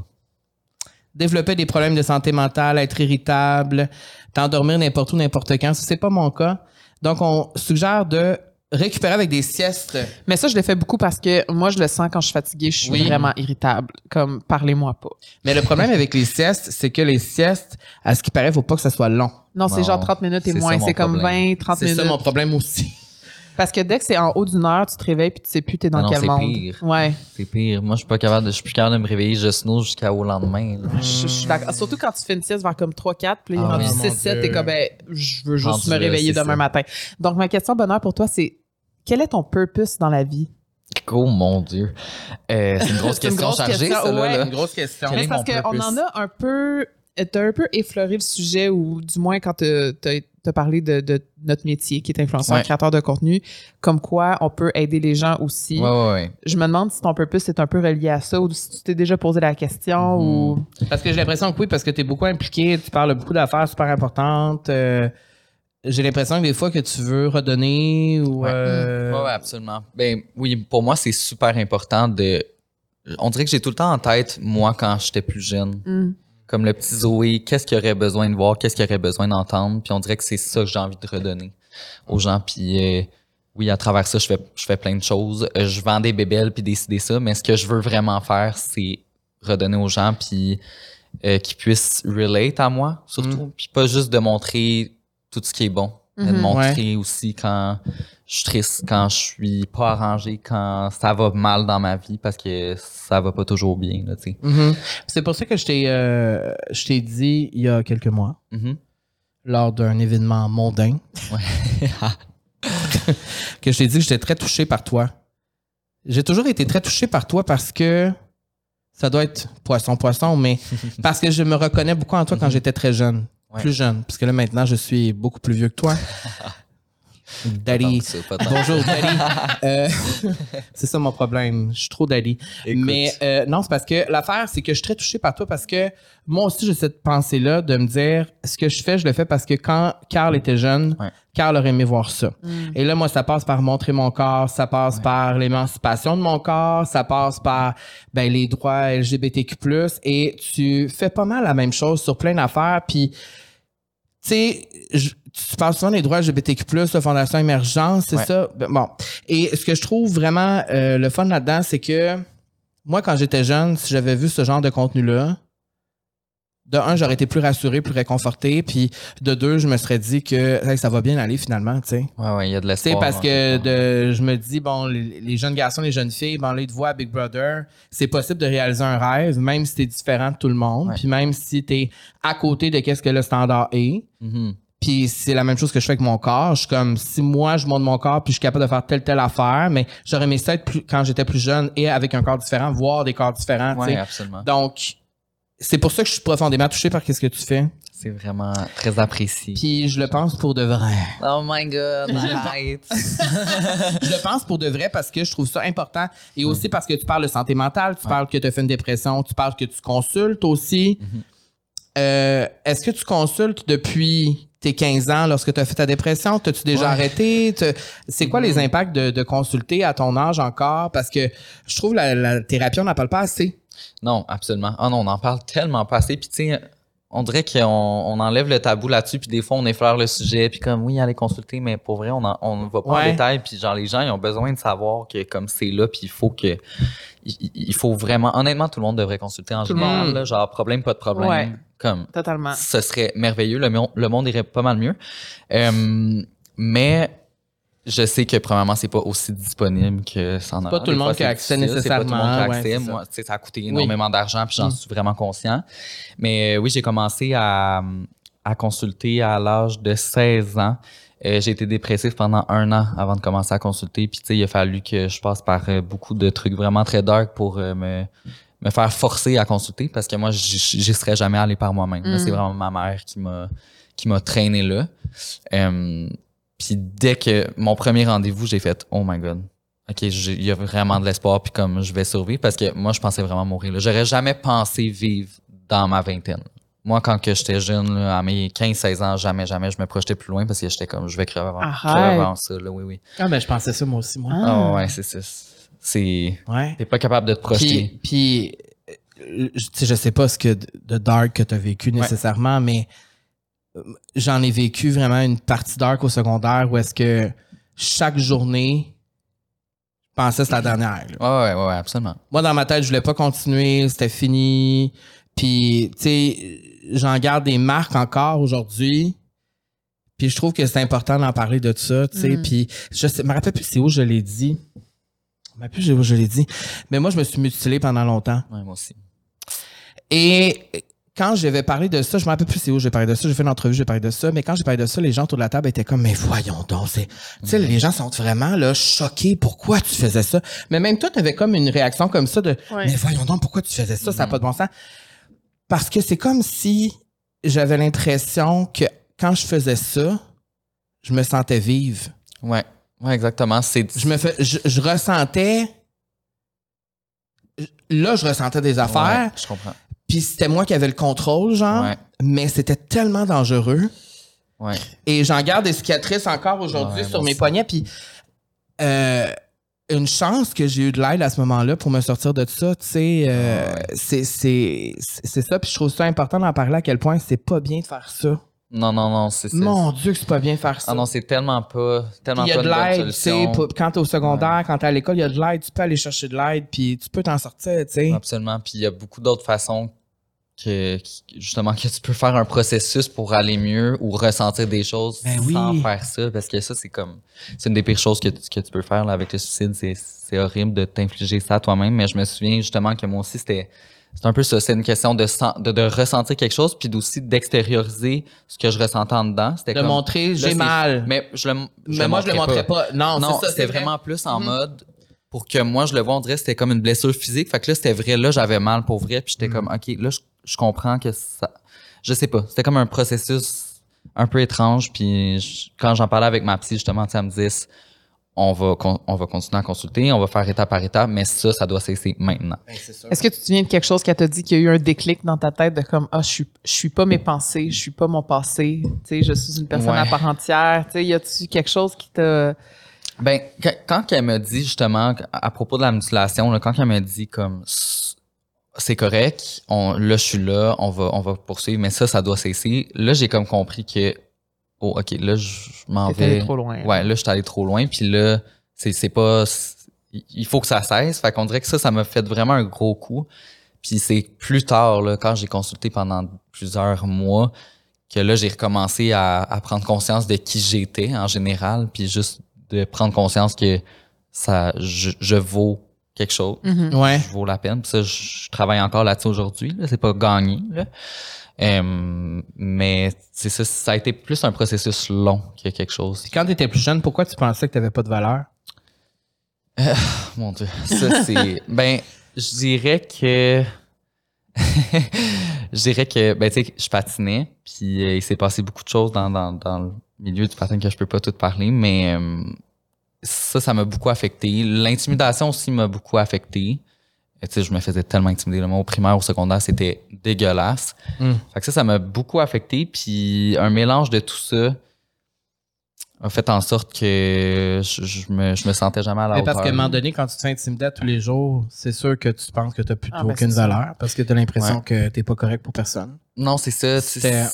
Développer des problèmes de santé mentale, être irritable, t'endormir n'importe où, n'importe quand, c'est pas mon cas. Donc, on suggère de récupérer avec des siestes. Mais ça, je le fais beaucoup parce que moi, je le sens quand je suis fatiguée, je suis Oui. vraiment irritable. Comme, parlez-moi pas. Mais le problème avec les siestes, c'est que les siestes, à ce qui paraît, faut pas que ça soit long. Non, c'est Non, genre 30 minutes et c'est moins. C'est comme problème. 20, 30 C'est minutes. ça mon problème aussi. Parce que dès que c'est en haut d'une heure, tu te réveilles puis tu sais plus t'es dans Ah non, quel c'est monde. pire. Ouais. C'est pire. Moi, je suis pas capable de, je suis plus capable de me réveiller, je snooze jusqu'au lendemain. là. Je, je suis d'accord. Surtout quand tu fais une sieste vers comme 3-4, puis Ah rendu oui. Mon 6-7, Dieu. t'es comme, ben, je veux juste me réveiller c'est demain ça. matin. Donc, ma question bonheur pour toi, c'est quel est ton purpose dans la vie? Oh mon Dieu. Euh, c'est une grosse une question grosse chargée, question, ça, là, ouais. là. Une grosse question. Mais parce qu'on en a un peu. T'as un peu effleuré le sujet, ou du moins quand t'as as, parlé de, de notre métier, qui est influenceur, Ouais. créateur de contenu, comme quoi on peut aider les gens aussi. Ouais, ouais, ouais. Je me demande si ton purpose est un peu relié à ça, ou si tu t'es déjà posé la question, Mhm. ou. Parce que j'ai l'impression que oui, parce que tu es beaucoup impliqué, tu parles beaucoup d'affaires super importantes. euh, j'ai l'impression que des fois que tu veux redonner ou. Ouais. euh, Ouais, ouais, absolument. Ben oui, pour moi, c'est super important de. On dirait que j'ai tout le temps en tête, moi, quand j'étais plus jeune. Hmm. Comme le petit Zoé, qu'est-ce qu'il aurait besoin de voir, qu'est-ce qu'il aurait besoin d'entendre. Puis on dirait que c'est ça que j'ai envie de redonner aux gens. Puis euh, oui, à travers ça, je fais, je fais plein de choses. Euh, je vends des bébelles puis décider ça. Mais ce que je veux vraiment faire, c'est redonner aux gens puis euh, qu'ils puissent relate à moi, surtout. Puis pas juste de montrer tout ce qui est bon, de Mhm. Ouais. montrer aussi quand je suis triste, quand je suis pas arrangé, quand ça va mal dans ma vie parce que ça va pas toujours bien. Mhm. C'est pour ça que je t'ai euh, je t'ai dit il y a quelques mois, Mhm. lors d'un événement mondain, Ouais. que je t'ai dit que j'étais très touché par toi. J'ai toujours été très touché par toi parce que ça doit être poisson, poisson, mais parce que je me reconnais beaucoup en toi quand j'étais très jeune. Plus jeune. Parce que là, maintenant, je suis beaucoup plus vieux que toi. Daddy. Bonjour, Daddy. Euh, c'est ça mon problème. Je suis trop Daddy. Écoute. Mais euh, non, c'est parce que l'affaire, c'est que je suis très touché par toi parce que moi aussi, j'ai cette pensée-là de me dire ce que je fais, je le fais parce que quand Carl était jeune, Ouais. Carl aurait aimé voir ça. Hmm. Et là, moi, ça passe par montrer mon corps, ça passe par l'émancipation de mon corps, ça passe par ben, les droits LGBTQ+. Et tu fais pas mal la même chose sur plein d'affaires. Puis, tu sais, je- tu parles souvent des droits LGBTQ+, la Fondation Émergence, c'est Ouais. ça? Ben, Bon. Et ce que je trouve vraiment euh, le fun là-dedans, c'est que moi, quand j'étais jeune, si j'avais vu ce genre de contenu-là, de un, j'aurais été plus rassuré, plus réconforté, puis de deux, je me serais dit que hey, ça va bien aller finalement, tu sais. Ouais, ouais, il y a de Tu sais, l'espoir. parce hein, que de, je me dis, bon, les, les jeunes garçons, les jeunes filles, ben, là, ils te voient à Big Brother. C'est possible de réaliser un rêve, même si t'es différent de tout le monde, puis même si t'es à côté de qu'est-ce que le standard est. Mhm. Puis c'est la même chose que je fais avec mon corps. Je suis comme, si moi, je monte mon corps, puis je suis capable de faire telle, telle affaire, mais j'aurais aimé ça être plus, quand j'étais plus jeune et avec un corps différent, voir des corps différents, Ouais, absolument. Donc, c'est pour ça que je suis profondément touché par qu'est-ce que tu fais. C'est vraiment très apprécié. Puis je le pense pour de vrai. Oh my god, arrête. je le pense pour de vrai parce que je trouve ça important et aussi parce que tu parles de santé mentale, tu parles que tu as fait une dépression, tu parles que tu consultes aussi. Euh, Est-ce que tu consultes depuis tes 15 ans lorsque tu as fait ta dépression? T'as-tu déjà Ouais. arrêté? C'est quoi les impacts de, de consulter à ton âge encore? Parce que je trouve la, la thérapie, on n'en parle pas assez. Non, absolument. Ah non, on en parle tellement pas assez. Puis tu sais, on dirait qu'on on enlève le tabou là-dessus, puis des fois on effleure le sujet, puis comme oui, allez consulter, mais pour vrai, on en- on va pas Ouais. en détail, puis genre les gens, ils ont besoin de savoir que comme c'est là, puis il faut que il, il faut vraiment, honnêtement, tout le monde devrait consulter en Tout général, là, genre problème, pas de problème, Ouais. Comme Totalement. ce serait merveilleux, le, mon- le monde irait pas mal mieux. Euh, mais je sais que premièrement, c'est pas aussi disponible que ça en a. pas tout le monde qui a accès c'est pas tout le monde qui a nécessairement, accès. ouais, Moi, sais, ça a coûté énormément d'argent, puis j'en Mm. suis vraiment conscient. Mais euh, oui, j'ai commencé à, à consulter à l'âge de 16 ans. Euh, j'ai été dépressif pendant un an avant de commencer à consulter. Puis, tu sais, il a fallu que je passe par euh, beaucoup de trucs vraiment très dark pour euh, me, me faire forcer à consulter parce que moi, j'y serais jamais allé par moi-même. Là, Mm. C'est vraiment ma mère qui m'a qui m'a traîné là. Euh, puis dès que mon premier rendez-vous, j'ai fait oh my god. OK, il y a vraiment de l'espoir puis comme je vais survivre parce que moi je pensais vraiment mourir. là. J'aurais jamais pensé vivre dans ma vingtaine. Moi quand que j'étais jeune là, à mes 15-16 ans, jamais jamais je me projetais plus loin parce que j'étais comme je vais crever avant, crever avant ça là, oui oui. Ah, ben, je pensais ça moi aussi, moi. Ah. Ah ouais, c'est ça. C'est Ouais. t'es pas capable de te projeter. Puis, puis euh, je, tu sais, je sais pas ce que de- dark que tu as vécu nécessairement, mais euh, j'en ai vécu vraiment une partie dark au secondaire où est-ce que chaque journée, je pensais que c'était la dernière. là. Ouais, ouais, ouais, ouais, absolument. Moi, dans ma tête, je voulais pas continuer, c'était fini. Puis, tu sais, j'en garde des marques encore aujourd'hui. Puis je trouve que c'est important d'en parler de ça, tu sais. Mm. Puis je sais, me rappelle plus c'est où je l'ai dit. Plus où je l'ai dit. Mais moi, je me suis mutilé pendant longtemps. Ouais, moi aussi. Et quand j'avais parlé de ça, je me rappelle plus c'est où j'ai parlé de ça. J'ai fait une entrevue, j'ai parlé de ça. Mais quand j'ai parlé de ça, les gens autour de la table étaient comme, mais voyons donc, c'est, tu sais, les gens sont vraiment, là, choqués. Pourquoi tu faisais ça? Mais même toi, t'avais comme une réaction comme ça de, Ouais. mais voyons donc, pourquoi tu faisais ça? Ça n'a pas de bon sens. Parce que c'est comme si j'avais l'impression que quand je faisais ça, je me sentais vive. Ouais. Ouais, exactement. C'est Je me fais, je, je ressentais, là, je ressentais des affaires. Ouais, je comprends. Puis c'était moi qui avais le contrôle, genre. Ouais. Mais c'était tellement dangereux. Ouais. Et j'en garde des cicatrices encore aujourd'hui Ouais, sur mes poignets. Puis euh, une chance que j'ai eu de l'aide à ce moment-là pour me sortir de ça. Tu sais, euh, Ah c'est c'est ça. Puis je trouve ça important d'en parler à quel point c'est pas bien de faire ça. Non, non, non, c'est c'est- Mon Dieu, que c'est pas bien faire ça. Ah non, c'est tellement pas, tellement Puis il y pas a de l'aide, tu sais, pour- quand t'es au secondaire, quand t'es à l'école, il y a de l'aide, tu peux aller chercher de l'aide, puis tu peux t'en sortir, tu sais. Absolument. Puis il y a beaucoup d'autres façons que, qui- justement, que tu peux faire un processus pour aller mieux ou ressentir des choses Ben oui. sans faire ça. Parce que ça, c'est comme, c'est une des pires choses que, tu- que tu peux faire là, avec le suicide. C'est, c'est horrible de t'infliger ça toi-même. Mais je me souviens justement que moi aussi, c'était, c'est un peu ça. C'est une question de, sen- de, de ressentir quelque chose puis aussi d'extérioriser ce que je ressentais en dedans. C'était De comme, montrer, j'ai mal. Mais je le, Mais moi, je le montrais pas. Non, non, c'était vrai. vraiment plus en Mhm. mode pour que moi je le vois, on dirait que c'était comme une blessure physique. Fait que là, c'était vrai, là, j'avais mal pour vrai. Puis j'étais Mhm. comme, OK, là, je, je comprends que ça. Je sais pas. C'était comme un processus un peu étrange. Puis je- quand j'en parlais avec ma psy, justement, elle me disait, on va, on va continuer à consulter, on va faire étape par étape, mais ça, ça doit cesser maintenant. Ben. Est-ce que tu te souviens de quelque chose qui t'a dit qu'il y a eu un déclic dans ta tête de comme ah je suis je suis pas mes pensées, je suis pas mon passé, tu sais je suis une personne Ouais. à part entière, tu sais y a-tu quelque chose qui t'a Ben, quand, elle me dit justement à propos de la mutilation, là, quand elle me dit comme c'est correct, on, là je suis là, on va, on va poursuivre, mais ça, ça doit cesser. Là, j'ai comme compris que oh, OK, là, je m'en allé vais. trop loin. Ouais, là, je suis allé trop loin. Puis là, c'est c'est pas. Il faut que ça cesse. Fait qu'on dirait que ça, ça m'a fait vraiment un gros coup. Puis c'est plus tard, là, quand j'ai consulté pendant plusieurs mois, que là, j'ai recommencé à, à prendre conscience de qui j'étais en général. Puis juste de prendre conscience que ça, je, je vaux quelque chose. Mhm. Ouais. Je vaux la peine. Puis ça, je, je travaille encore là-dessus aujourd'hui. Là. C'est pas gagné. Là. Euh, mais c'est ça, ça a été plus un processus long que quelque chose. Puis quand tu étais plus jeune, pourquoi tu pensais que tu n'avais pas de valeur? Mon Dieu, ça c'est. ben, je dirais que. je dirais que, ben, tu sais, je patinais, puis euh, il s'est passé beaucoup de choses dans, dans, dans le milieu du patin que je peux pas tout parler, mais euh, ça, ça m'a beaucoup affecté. L'intimidation aussi m'a beaucoup affecté. Et Tu sais, je me faisais tellement intimider. Moi, au primaire, au secondaire, c'était dégueulasse. Mm. Fait que ça, ça m'a beaucoup affecté. Puis un mélange de tout ça a fait en sorte que je, je me, je me sentais jamais à la Mais hauteur. parce qu'à un moment donné, quand tu te fais intimider à tous les jours, c'est sûr que tu penses que tu n'as plus Ah, ben, aucune ça. valeur parce que tu as l'impression Ouais. que tu n'es pas correct pour personne. Non, c'est ça. C'est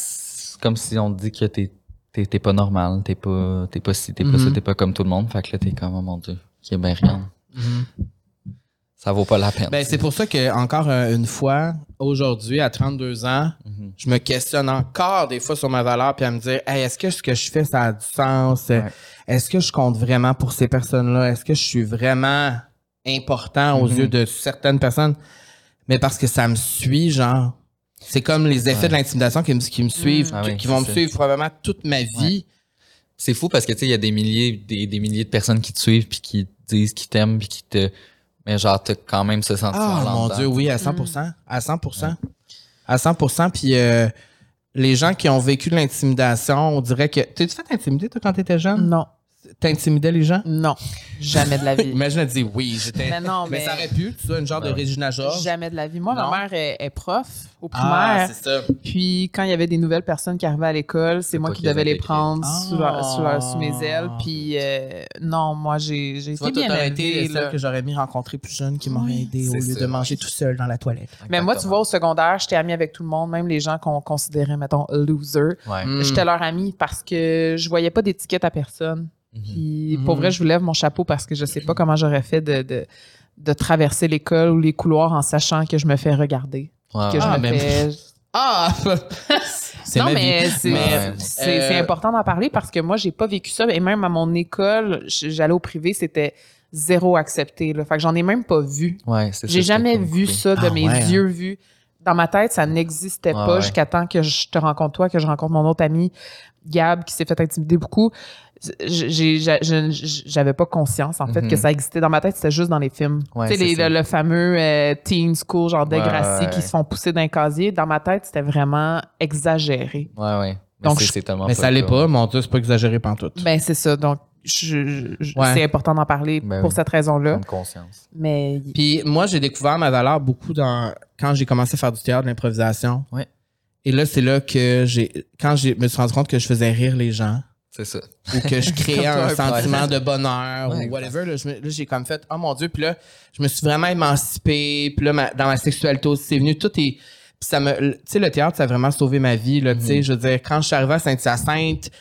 comme si on te dit que t'es t'es t'es pas normal, t'es pas t'es pas ci, t'es pas Mhm. ça, t'es pas comme tout le monde. Fait que là, t'es comme oh mon dieu, ok ben regarde, ça vaut pas la peine. Ben, c'est pour ça que, encore une fois, aujourd'hui, à 32 ans, Mhm. je me questionne encore des fois sur ma valeur puis à me dire hey, est-ce que ce que je fais, ça a du sens? Ouais. Est-ce que je compte vraiment pour ces personnes-là? Est-ce que je suis vraiment important aux Mhm. yeux de certaines personnes? Mais parce que ça me suit, genre. C'est comme les effets Ouais. de l'intimidation qui me, qui me suivent, Ah qui, oui, qui vont me ça. suivre probablement toute ma vie. C'est fou parce que tu sais, il y a des milliers, des, des milliers de personnes qui te suivent puis qui te disent qu'ils t'aiment puis qui te, mais genre t'as quand même ce sentiment. Ah, mon Dieu, oui, à 100 À 100% À 100% Puis euh, les gens qui ont vécu de l'intimidation, on dirait que. T'es-tu fait intimider, toi, quand t'étais jeune? Non, T'intimidais les gens? non, jamais de la vie. Imagine, elle dit oui, j'étais. Mais non, mais- ça aurait pu, tu vois, une genre de Ben oui. Regina Georges. Jamais de la vie. Moi, Non. ma mère est, est prof au Ah, primaire. ça. puis quand il y avait des nouvelles personnes qui arrivaient à l'école, c'est moi qui devais les prendre Ah. sous, leur- sous, leur- sous mes ailes. Puis euh, non, moi, j'ai été bien t'aurais été élevée. celle là. que j'aurais mis rencontrer plus jeune qui m'aurait Oui. aidé au lieu ça, de manger tout seul dans la toilette. Mais moi, tu vois, au secondaire, j'étais amie avec tout le monde, même les gens qu'on considérait, mettons, loser. Ouais. Mm. J'étais leur amie parce que je voyais pas d'étiquette à personne. Mhm. Puis Mhm. pour vrai, je vous lève mon chapeau parce que je sais pas comment j'aurais fait de, de, de traverser l'école ou les couloirs en sachant que je me fais regarder. Ouais, Que je Ah, me mais- fais... Ah! c'est non, ma mais vie. c'est Mais, c'est- euh, c'est important d'en parler parce que moi, j'ai pas vécu ça. Et même à mon école, j'allais au privé, c'était zéro accepté. Là. Fait que j'en ai même pas vu. Ouais, J'ai jamais vu coupé. ça de Ah, mes ouais, hein. yeux vus. Dans ma tête, ça n'existait Ouais, pas ouais. jusqu'à temps que je te rencontre toi, que je rencontre mon autre ami Gab qui s'est fait intimider beaucoup. J'avais pas conscience en fait que ça existait. Dans ma tête, c'était juste dans les films. Ouais, tu sais, le, le fameux euh, teen school, genre Ouais, ouais, qui se font pousser d'un casier. Dans ma tête, c'était vraiment exagéré. Ouais, ouais. Mais Donc, c'est- tellement Mais ça l'est pas, mon Dieu, c'est pas exagéré pantoute. Ben, c'est ça. Donc, c'est important d'en parler Ben pour oui. cette raison-là. Prendre conscience. Mais Puis moi, j'ai découvert ma valeur beaucoup dans quand j'ai commencé à faire du théâtre, de l'improvisation. Ouais. Et là, c'est là que j'ai quand je me suis rendu compte que je faisais rire les gens C'est ça. ou que je toi, un sentiment de bonheur Ouais, ou whatever. Là, là, j'ai comme fait oh mon dieu. Puis là, je me suis vraiment émancipé. Puis là, ma- dans ma sexualité aussi, c'est venu tout est puis ça me tu sais le théâtre ça a vraiment sauvé ma vie là, tu sais, Mhm. je veux dire quand je suis arrivé à Saint-Hyacinthe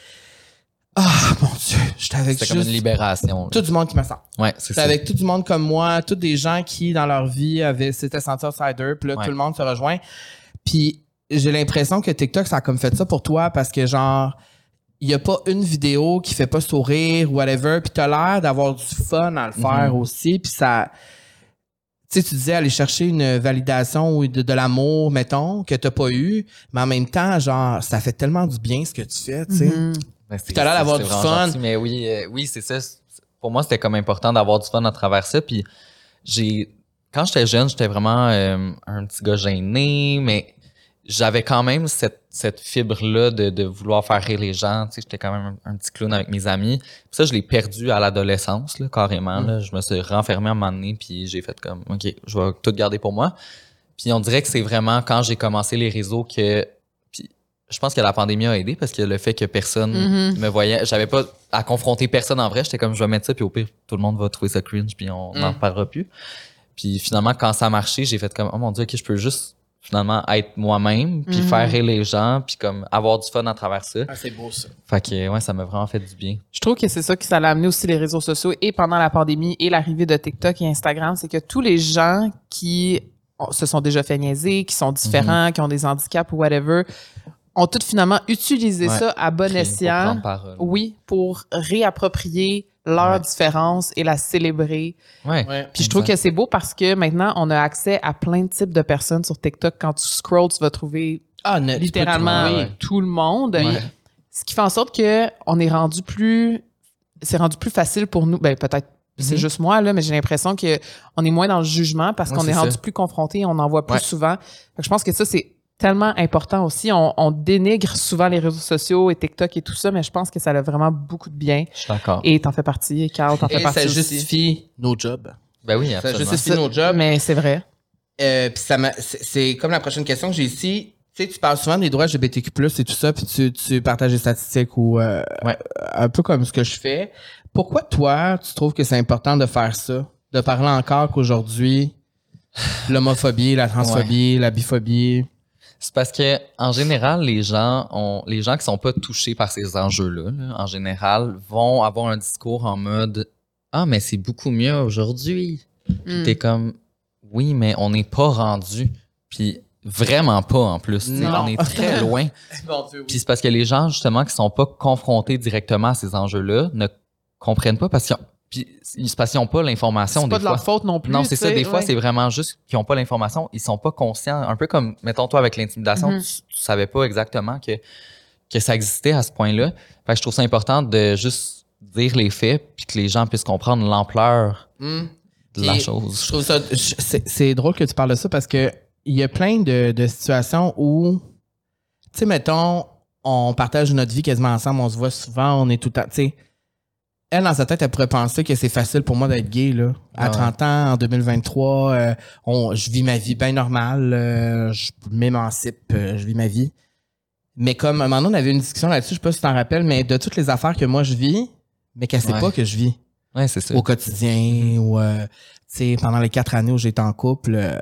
ah mon dieu, j'étais avec C'est comme juste une libération. là. tout du monde qui me sent. Ouais, c'est ça. avec tout du monde comme moi, tous des gens qui, dans leur vie, avaient, s'étaient sentis outsider, puis là, Ouais. tout le monde se rejoint. Puis j'ai l'impression que TikTok, ça a comme fait ça pour toi parce que, genre, il y a pas une vidéo qui fait pas sourire ou whatever, puis t'as l'air d'avoir du fun à le faire Mhm. aussi, puis ça... Tu sais, tu disais aller chercher une validation ou de, de l'amour, mettons, que t'as pas eu, mais en même temps, genre, ça fait tellement du bien ce que tu fais, tu sais. Mhm. Ben, T'as l'air d'avoir du fun. gentil, mais oui, euh, oui, c'est ça. Pour moi, c'était comme important d'avoir du fun à travers ça. Puis j'ai, quand j'étais jeune, j'étais vraiment euh, un petit gars gêné, mais j'avais quand même cette, cette fibre-là de, de vouloir faire rire les gens. Tu sais, j'étais quand même un, un petit clown avec mes amis. Puis ça, je l'ai perdu à l'adolescence, là, carrément. Mm. Là. Je me suis renfermé à un moment donné, puis j'ai fait comme, OK, je vais tout garder pour moi. Puis on dirait que c'est vraiment quand j'ai commencé les réseaux que... Puis je pense que la pandémie a aidé parce que le fait que personne Mhm. me voyait, j'avais pas à confronter personne en vrai. J'étais comme, je vais mettre ça, puis au pire, tout le monde va trouver ça cringe, puis on n'en Mm. reparlera plus. Puis finalement, quand ça a marché, j'ai fait comme, oh mon dieu, ok, je peux juste finalement être moi-même, puis Mhm. faire rire les gens, puis comme avoir du fun à travers ça. Ah, c'est beau ça. Fait que ouais, ça m'a vraiment fait du bien. Je trouve que c'est ça qui ça l'a amené aussi les réseaux sociaux et pendant la pandémie et l'arrivée de TikTok et Instagram, c'est que tous les gens qui ont- se sont déjà fait niaiser, qui sont différents, qui ont des handicaps ou whatever, ont tous finalement utilisé Ouais. ça à bon pour escient. Oui, pour réapproprier leur Ouais. différence et la célébrer. Ouais. Ouais. Puis je trouve que c'est beau parce que maintenant, on a accès à plein de types de personnes sur TikTok. Quand tu scrolls, tu vas trouver Ah, net, littéralement trouver. ouais. tout le monde. Ouais. Ce qui fait en sorte que on est rendu plus, c'est rendu plus facile pour nous. Ben peut-être c'est Mhm. juste moi là, mais j'ai l'impression que on est moins dans le jugement parce Ouais, qu'on est rendu ça. plus confronté, on en voit plus Ouais. souvent. Fait que je pense que ça c'est tellement important aussi. On, on dénigre souvent les réseaux sociaux et TikTok et tout ça, mais je pense que ça a vraiment beaucoup de bien. Je suis d'accord. Et t'en fais partie, Carl, t'en fais Et partie ça aussi. justifie nos jobs. Ben oui, Ça absolument. justifie nos jobs. Mais c'est vrai. Euh, puis ça m'a- c'est c'est comme la prochaine question que j'ai ici. Tu sais, tu parles souvent des droits LGBTQ+, et tout ça, puis tu, tu partages des statistiques ou euh, Ouais. un peu comme ce que je fais. Pourquoi toi, tu trouves que c'est important de faire ça? De parler encore qu'aujourd'hui, l'homophobie, la transphobie, la biphobie? C'est parce que en général, les gens ont les gens qui sont pas touchés par ces enjeux-là, là, en général, vont avoir un discours en mode Ah, mais c'est beaucoup mieux aujourd'hui. Puis Mm. t'es comme Oui, mais on n'est pas rendu. Puis vraiment pas en plus. On est très loin. Puis c'est parce que les gens, justement, qui sont pas confrontés directement à ces enjeux-là, ne comprennent pas parce qu'ils ont, puis qu'ils n'ont pas l'information C'est pas de fois. leur faute non plus. Non, c'est ça. Des fois, ouais. c'est vraiment juste qu'ils n'ont pas l'information. Ils sont pas conscients. Un peu comme, mettons, toi, avec l'intimidation, Mhm. tu, tu savais pas exactement que, que ça existait à ce point-là. Fait que je trouve ça important de juste dire les faits puis que les gens puissent comprendre l'ampleur Hum. de la chose. Je trouve ça. c'est drôle que tu parles de ça parce que il y a plein de, de situations où, tu sais, mettons, on partage notre vie quasiment ensemble, on se voit souvent, on est tout le temps. Tu sais, elle, dans sa tête, elle pourrait penser que c'est facile pour moi d'être gay, là. À Ah ouais. 30 ans, en 2023, euh, on, je vis ma vie bien normale, euh, je m'émancipe, euh, je vis ma vie. Mais comme, à un moment donné, on avait une discussion là-dessus, je sais pas si tu t'en rappelles, mais de toutes les affaires que moi je vis, mais qu'elle sait Ouais. pas que je vis Ouais, c'est ça. au quotidien ou tu sais pendant les quatre années où j'étais en couple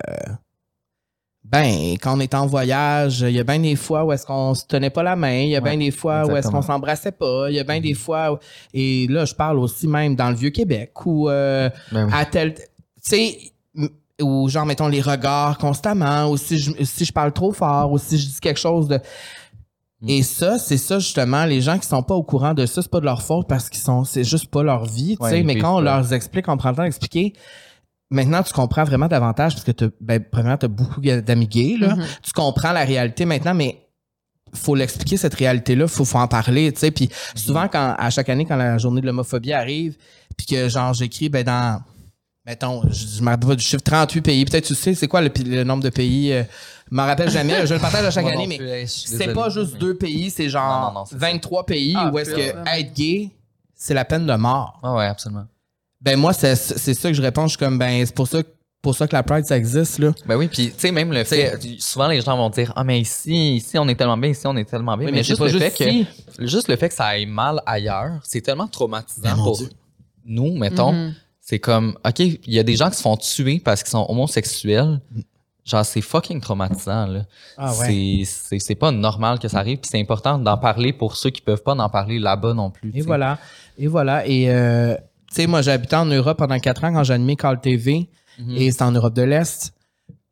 ben quand on était en voyage il y a bien des fois où est-ce qu'on se tenait pas la main il y a bien Ouais, des fois où est-ce qu'on s'embrassait pas il y a bien des fois où- et là je parle aussi même dans le vieux Québec où euh, Ben oui. à tel tu sais ou genre mettons les regards constamment ou si je, si je parle trop fort ou si je dis quelque chose de Mm. et ça c'est ça justement les gens qui sont pas au courant de ça c'est pas de leur faute parce qu'ils sont c'est juste pas leur vie tu sais mais quand on leur explique on prend le temps d'expliquer maintenant tu comprends vraiment davantage parce que t'as ben premièrement t'as beaucoup d'amis gays là Mhm. tu comprends la réalité maintenant mais faut l'expliquer cette réalité là faut faut en parler tu sais puis souvent quand à chaque année quand la journée de l'homophobie arrive puis que genre j'écris ben dans mettons je, je me rappelle pas du chiffre 38 pays peut-être tu sais c'est quoi le, nombre de pays euh, je m'en rappelle jamais je le partage à chaque Moi année mais c'est pas juste deux pays c'est genre Non, non, non, c'est ça. 23 pays Ah, où est-ce que ouais. être gay c'est la peine de mort Ouais, ouais, absolument. Ben moi c'est c'est ça que je réponds je suis comme ben c'est pour ça pour ça que la pride ça existe là Ben oui, puis tu sais, même le fait, souvent les gens vont dire Ah, mais ici, ici, on est tellement bien, ici, on est tellement bien. Oui, mais, juste, le juste fait que, juste le fait que ça aille mal ailleurs, c'est tellement traumatisant pour Dieu. nous, mettons. Mhm. C'est comme, OK, il y a des gens qui se font tuer parce qu'ils sont homosexuels. Genre, c'est fucking traumatisant, là. Ah C'est- C'est c'est pas normal que ça arrive, puis c'est important d'en parler pour ceux qui peuvent pas en parler là-bas non plus. Et voilà. Et voilà. Et, euh, tu sais, moi, habité en Europe pendant quatre ans quand animé Call TV. Mhm. Et c'était en Europe de l'Est.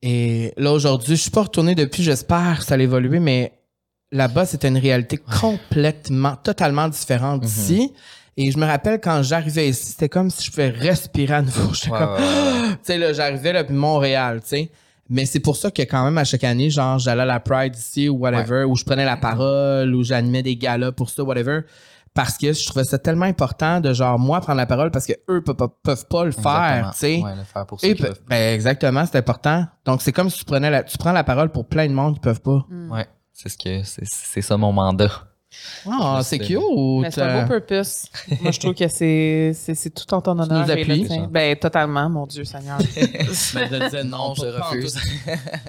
Et là, aujourd'hui, je suis pas retourné depuis, j'espère que ça va évoluer, mais là-bas, c'était une réalité complètement, totalement différente Mhm. d'ici. Et je me rappelle quand j'arrivais ici, c'était comme si je pouvais respirer à nouveau. J'étais comme, tu sais, là, j'arrivais là, puis Montréal, tu sais. Mais c'est pour ça que quand même, à chaque année, genre, j'allais à la Pride ici ou whatever, où je prenais la parole, où j'animais des galas pour ça, whatever. Parce que je trouvais ça tellement important de, genre, moi, prendre la parole parce que eux peuvent, pas- peuvent pas le faire, tu sais. Ouais, le faire pour ceux Et qui pe- peuvent. ben, exactement, c'est important. Donc, c'est comme si tu prenais la, tu prends la parole pour plein de monde qui peuvent pas. Ouais, c'est ce que c'est c'est ça mon mandat. Ah, c'est cute. Mais c'est un beau purpose. Moi, je trouve que c'est c'est c'est tout en ton honneur. nous appuies? tien. Ben, totalement, mon Dieu Seigneur. Mais je disais non, je refuse.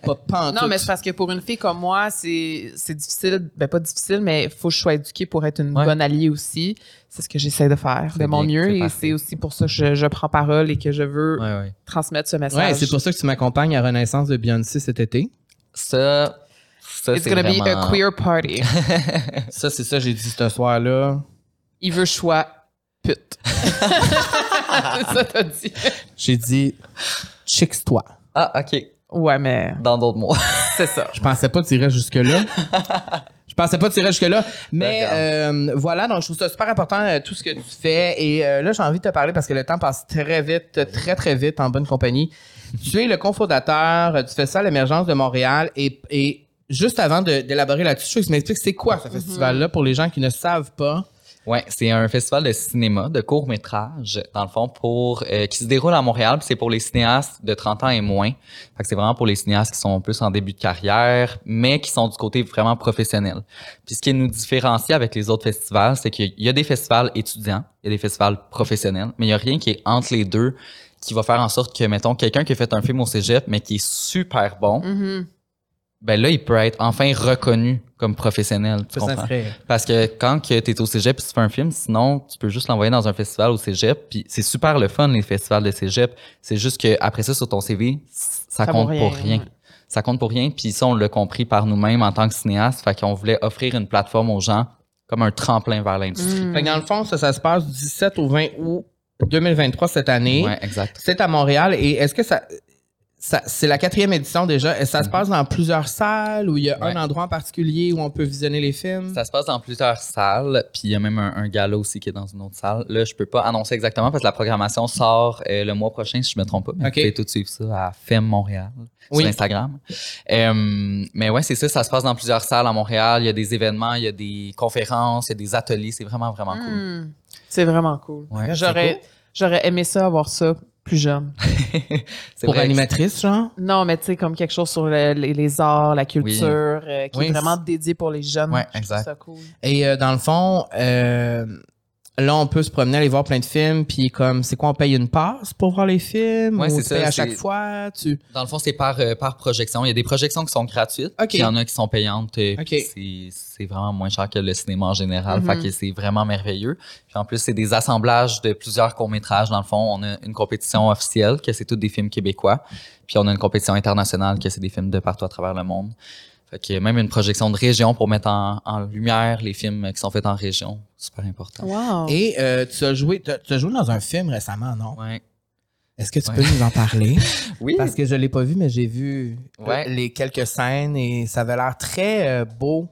Pas, pas non, tout. mais c'est parce que pour une fille comme moi, c'est c'est difficile. Ben, pas difficile, mais il faut que je sois éduquée pour être une Ouais. bonne alliée aussi. C'est ce que j'essaie de faire de C'est mon bien, mieux. Et c'est aussi pour ça que je, je prends parole et que je veux Ouais, ouais. transmettre ce message. Ouais, c'est pour ça que tu m'accompagnes à Renaissance de Beyoncé cet été. Ça, ça It's c'est gonna be a vraiment- queer party. Ça, c'est ça, j'ai dit ce soir-là. Il veut choix pute. c'est ça t'as dit. J'ai dit, chicks-toi. Ah, OK. Ouais, mais Dans d'autres mots. c'est ça. Je pensais pas tirer jusque-là. Je pensais pas tirer jusque-là. Mais euh, voilà, donc je trouve ça super important, euh, tout ce que tu fais. Et euh, là, j'ai envie de te parler parce que le temps passe très vite, très, très vite en bonne compagnie. tu es le cofondateur du Festival Émergence de Montréal. Et, et juste avant de- d'élaborer là-dessus, je veux que tu m'expliques c'est quoi ce festival-là pour les gens qui ne savent pas? Ouais, c'est un festival de cinéma, de court métrage, dans le fond, pour euh, qui se déroule à Montréal. C'est pour les cinéastes de 30 ans et moins. Fait que c'est vraiment pour les cinéastes qui sont plus en début de carrière, mais qui sont du côté vraiment professionnel. Puis ce qui nous différencie avec les autres festivals, c'est qu'il y a des festivals étudiants, il y a des festivals professionnels, mais il y a rien qui est entre les deux qui va faire en sorte que, mettons, quelqu'un qui a fait un film au cégep, mais qui est super bon, Mhm. Ben là, il peut être enfin reconnu comme professionnel. Tu Ça comprends? Parce que quand tu es au cégep et tu fais un film, sinon, tu peux juste l'envoyer dans un festival au cégep. Puis c'est super le fun, les festivals de cégep. C'est juste que après ça, sur ton CV, ça, Ça compte pour rien. Ça compte pour rien. Puis ça, on l'a compris par nous-mêmes en tant que cinéaste. Fait qu'on voulait offrir une plateforme aux gens comme un tremplin vers l'industrie. Mm. Fait que dans le fond, ça, ça se passe du 17 au 20 août 2023 cette année. Ouais, exact. C'est à Montréal. Et est-ce que ça. Ça c'est la quatrième édition déjà. Et ça se passe dans plusieurs salles où il y a Mhm. Ouais. un endroit en particulier où on peut visionner les films? Ça se passe dans plusieurs salles, puis il y a même un, un gala aussi qui est dans une autre salle. Là, je peux pas annoncer exactement parce que la programmation sort euh, le mois prochain, si je me trompe pas. Mais Ok. vous pouvez tout suivre ça à FEM Montréal Oui. sur Instagram. Euh, mais ouais, c'est ça, ça se passe dans plusieurs salles à Montréal. Il y a des événements, il y a des conférences, il y a des ateliers. C'est vraiment, vraiment cool. Mm. C'est vraiment cool. Ouais, J'aurais, j'aurais aimé ça avoir ça plus jeune. C'est Pour vrai animatrice, genre? Non, mais tu sais, comme quelque chose sur le- les, les arts, la culture, euh, qui Oui. est vraiment dédié pour les jeunes. Trouve exact. ça cool. Et euh, dans le fond, euh, là, on peut se promener, aller voir plein de films, puis comme, c'est quoi, on paye une passe pour voir les films? Ouais, ou c'est tu ça, payes à c'est- chaque fois? Tu... Dans le fond, c'est par, euh, par projection. Il y a des projections qui sont gratuites, Ok. puis il y en a qui sont payantes. euh, Ok. C'est, c'est vraiment moins cher que le cinéma en général. Mhm. Fait que c'est vraiment merveilleux. Puis en plus, c'est des assemblages de plusieurs courts-métrages. Dans le fond, on a une compétition officielle, que c'est tous des films québécois. Puis on a une compétition internationale, que c'est des films de partout à travers le monde. Fait que même une projection de région pour mettre en, en lumière les films qui sont faits en région. Super important. Wow. Et euh, tu as joué, tu as joué dans un film récemment, non? Ouais. Est-ce que tu Ouais. peux nous en parler? Oui. Parce que je l'ai pas vu, mais j'ai vu euh, Ouais. les quelques scènes et ça avait l'air très euh, beau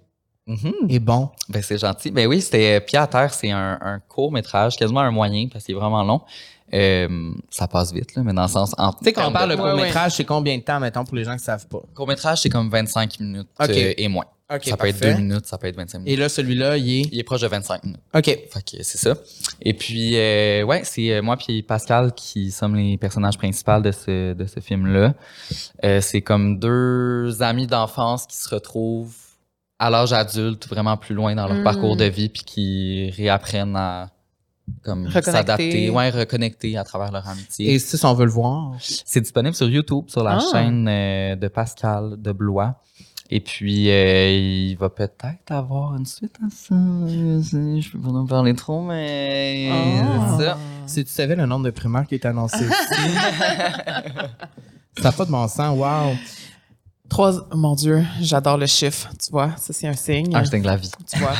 Mhm. et bon. Ben, c'est gentil. Ben oui, c'était Pied à terre, c'est un, un court métrage, quasiment un moyen parce qu'il est vraiment long. Euh, ça passe vite, là, mais dans le sens. En Tu sais, quand on parle de court-métrage, c'est combien de temps, mettons, pour les gens qui savent pas? court métrage, c'est comme 25 minutes euh, et moins. Ça peut être parfait. 2 minutes, ça peut être 25 minutes. Et là, celui-là, il est... Il est proche de 25 minutes. OK. Fait que c'est ça. Et puis, euh, ouais, c'est euh, moi puis Pascal qui sommes les personnages principaux de ce, de ce film-là. Euh, c'est comme deux amis d'enfance qui se retrouvent à l'âge adulte, vraiment plus loin dans leur Mm. parcours de vie, puis qui réapprennent à comme s'adapter, ouais, reconnecter à travers leur amitié. Et si on veut le voir? C'est disponible sur YouTube, sur la Ah. chaîne euh, de Pascal de Blois. Et puis, euh, il va peut-être avoir une suite à ça. Je je peux pas en parler trop, mais Ah. c'est ça. Si tu savais le nombre de primaires qui est annoncé ici. ça n'a pas de bon sens, wow. Trois, mon Dieu, j'adore le chiffre. Tu vois, ça c'est un signe. Ah, je dingue la vie. tu vois.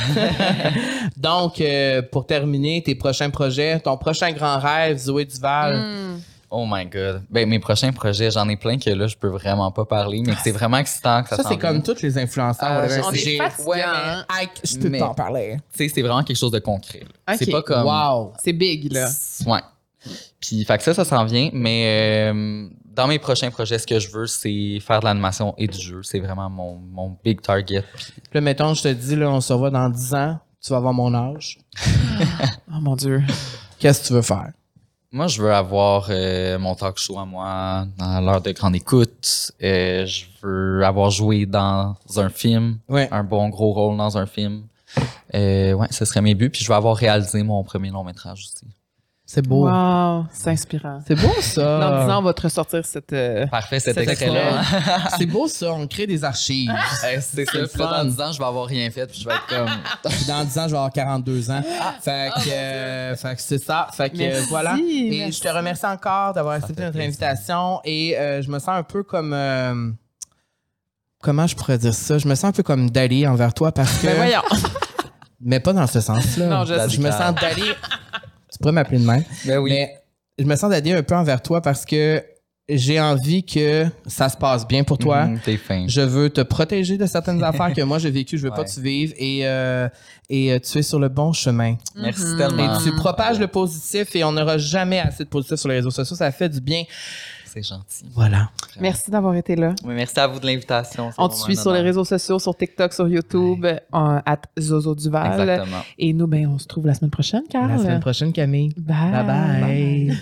Donc, euh, pour terminer, tes prochains projets, ton prochain grand rêve, Zoé Duval. Mm. Oh my God. Ben, mes prochains projets, j'en ai plein que là, je peux vraiment pas parler, mais c'est vraiment excitant que ça Ça, c'est comme tous les influenceurs. Whatever. on est Ouais, hein. mais, je peux t'en parler. Tu sais, c'est vraiment quelque chose de concret. C'est pas comme... Wow. C'est big, là. Ouais. Puis, fait que ça, ça s'en vient. Mais euh, dans mes prochains projets, ce que je veux, c'est faire de l'animation et du jeu. C'est vraiment mon, mon big target. Là, mettons, je te dis, là, on se revoit dans 10 ans. Tu vas avoir mon âge. Oh mon Dieu. Qu'est-ce que tu veux faire? moi, je veux avoir euh, mon talk show à moi dans l'heure de grande écoute. Euh, je veux avoir joué dans un film, Ouais. un bon gros rôle dans un film. Euh, ouais, ce serait mes buts. Puis je veux avoir réalisé mon premier long métrage aussi. C'est beau. Wow, c'est inspirant. C'est beau, ça. Dans 10 ans, on va te ressortir cette. euh, Parfait, cet Cet extrait-là. C'est beau, ça. On crée des archives. Eh, c'est ça. le Puis là, fun. dans 10 ans, je vais avoir rien fait. Puis je vais être comme. Puis dans 10 ans, je vais avoir 42 ans. Fait que, euh, fait que c'est ça. Fait que Merci, euh, voilà. Et merci. je te remercie encore d'avoir accepté fait notre plaisir. invitation. Et euh, je me sens un peu comme. euh, comment je pourrais dire ça? Je me sens un peu comme Dali envers toi parce que. Ben voyons. mais pas dans ce sens-là. Non, je sais. je me sens Dali. Tu pourrais m'appeler de même. Ben oui. Mais je me sens Dali un peu envers toi parce que j'ai envie que ça se passe bien pour toi. Mhm, T'es fin. Je veux te protéger de certaines affaires que moi j'ai vécues. Je veux pas que tu vives et, euh, et euh, tu es sur le bon chemin. Merci Mhm. Et tellement. tu propages le positif et on n'aura jamais assez de positif sur les réseaux sociaux. Ça fait du bien. C'est gentil. Voilà. Merci d'avoir été là. Oui, merci à vous de l'invitation. On te suit sur les réseaux sociaux, sur TikTok, sur YouTube, at Zozo Duval. Exactement. Et nous, ben, on se trouve la semaine prochaine, Carl. À la semaine prochaine, Camille. Bye. bye. bye.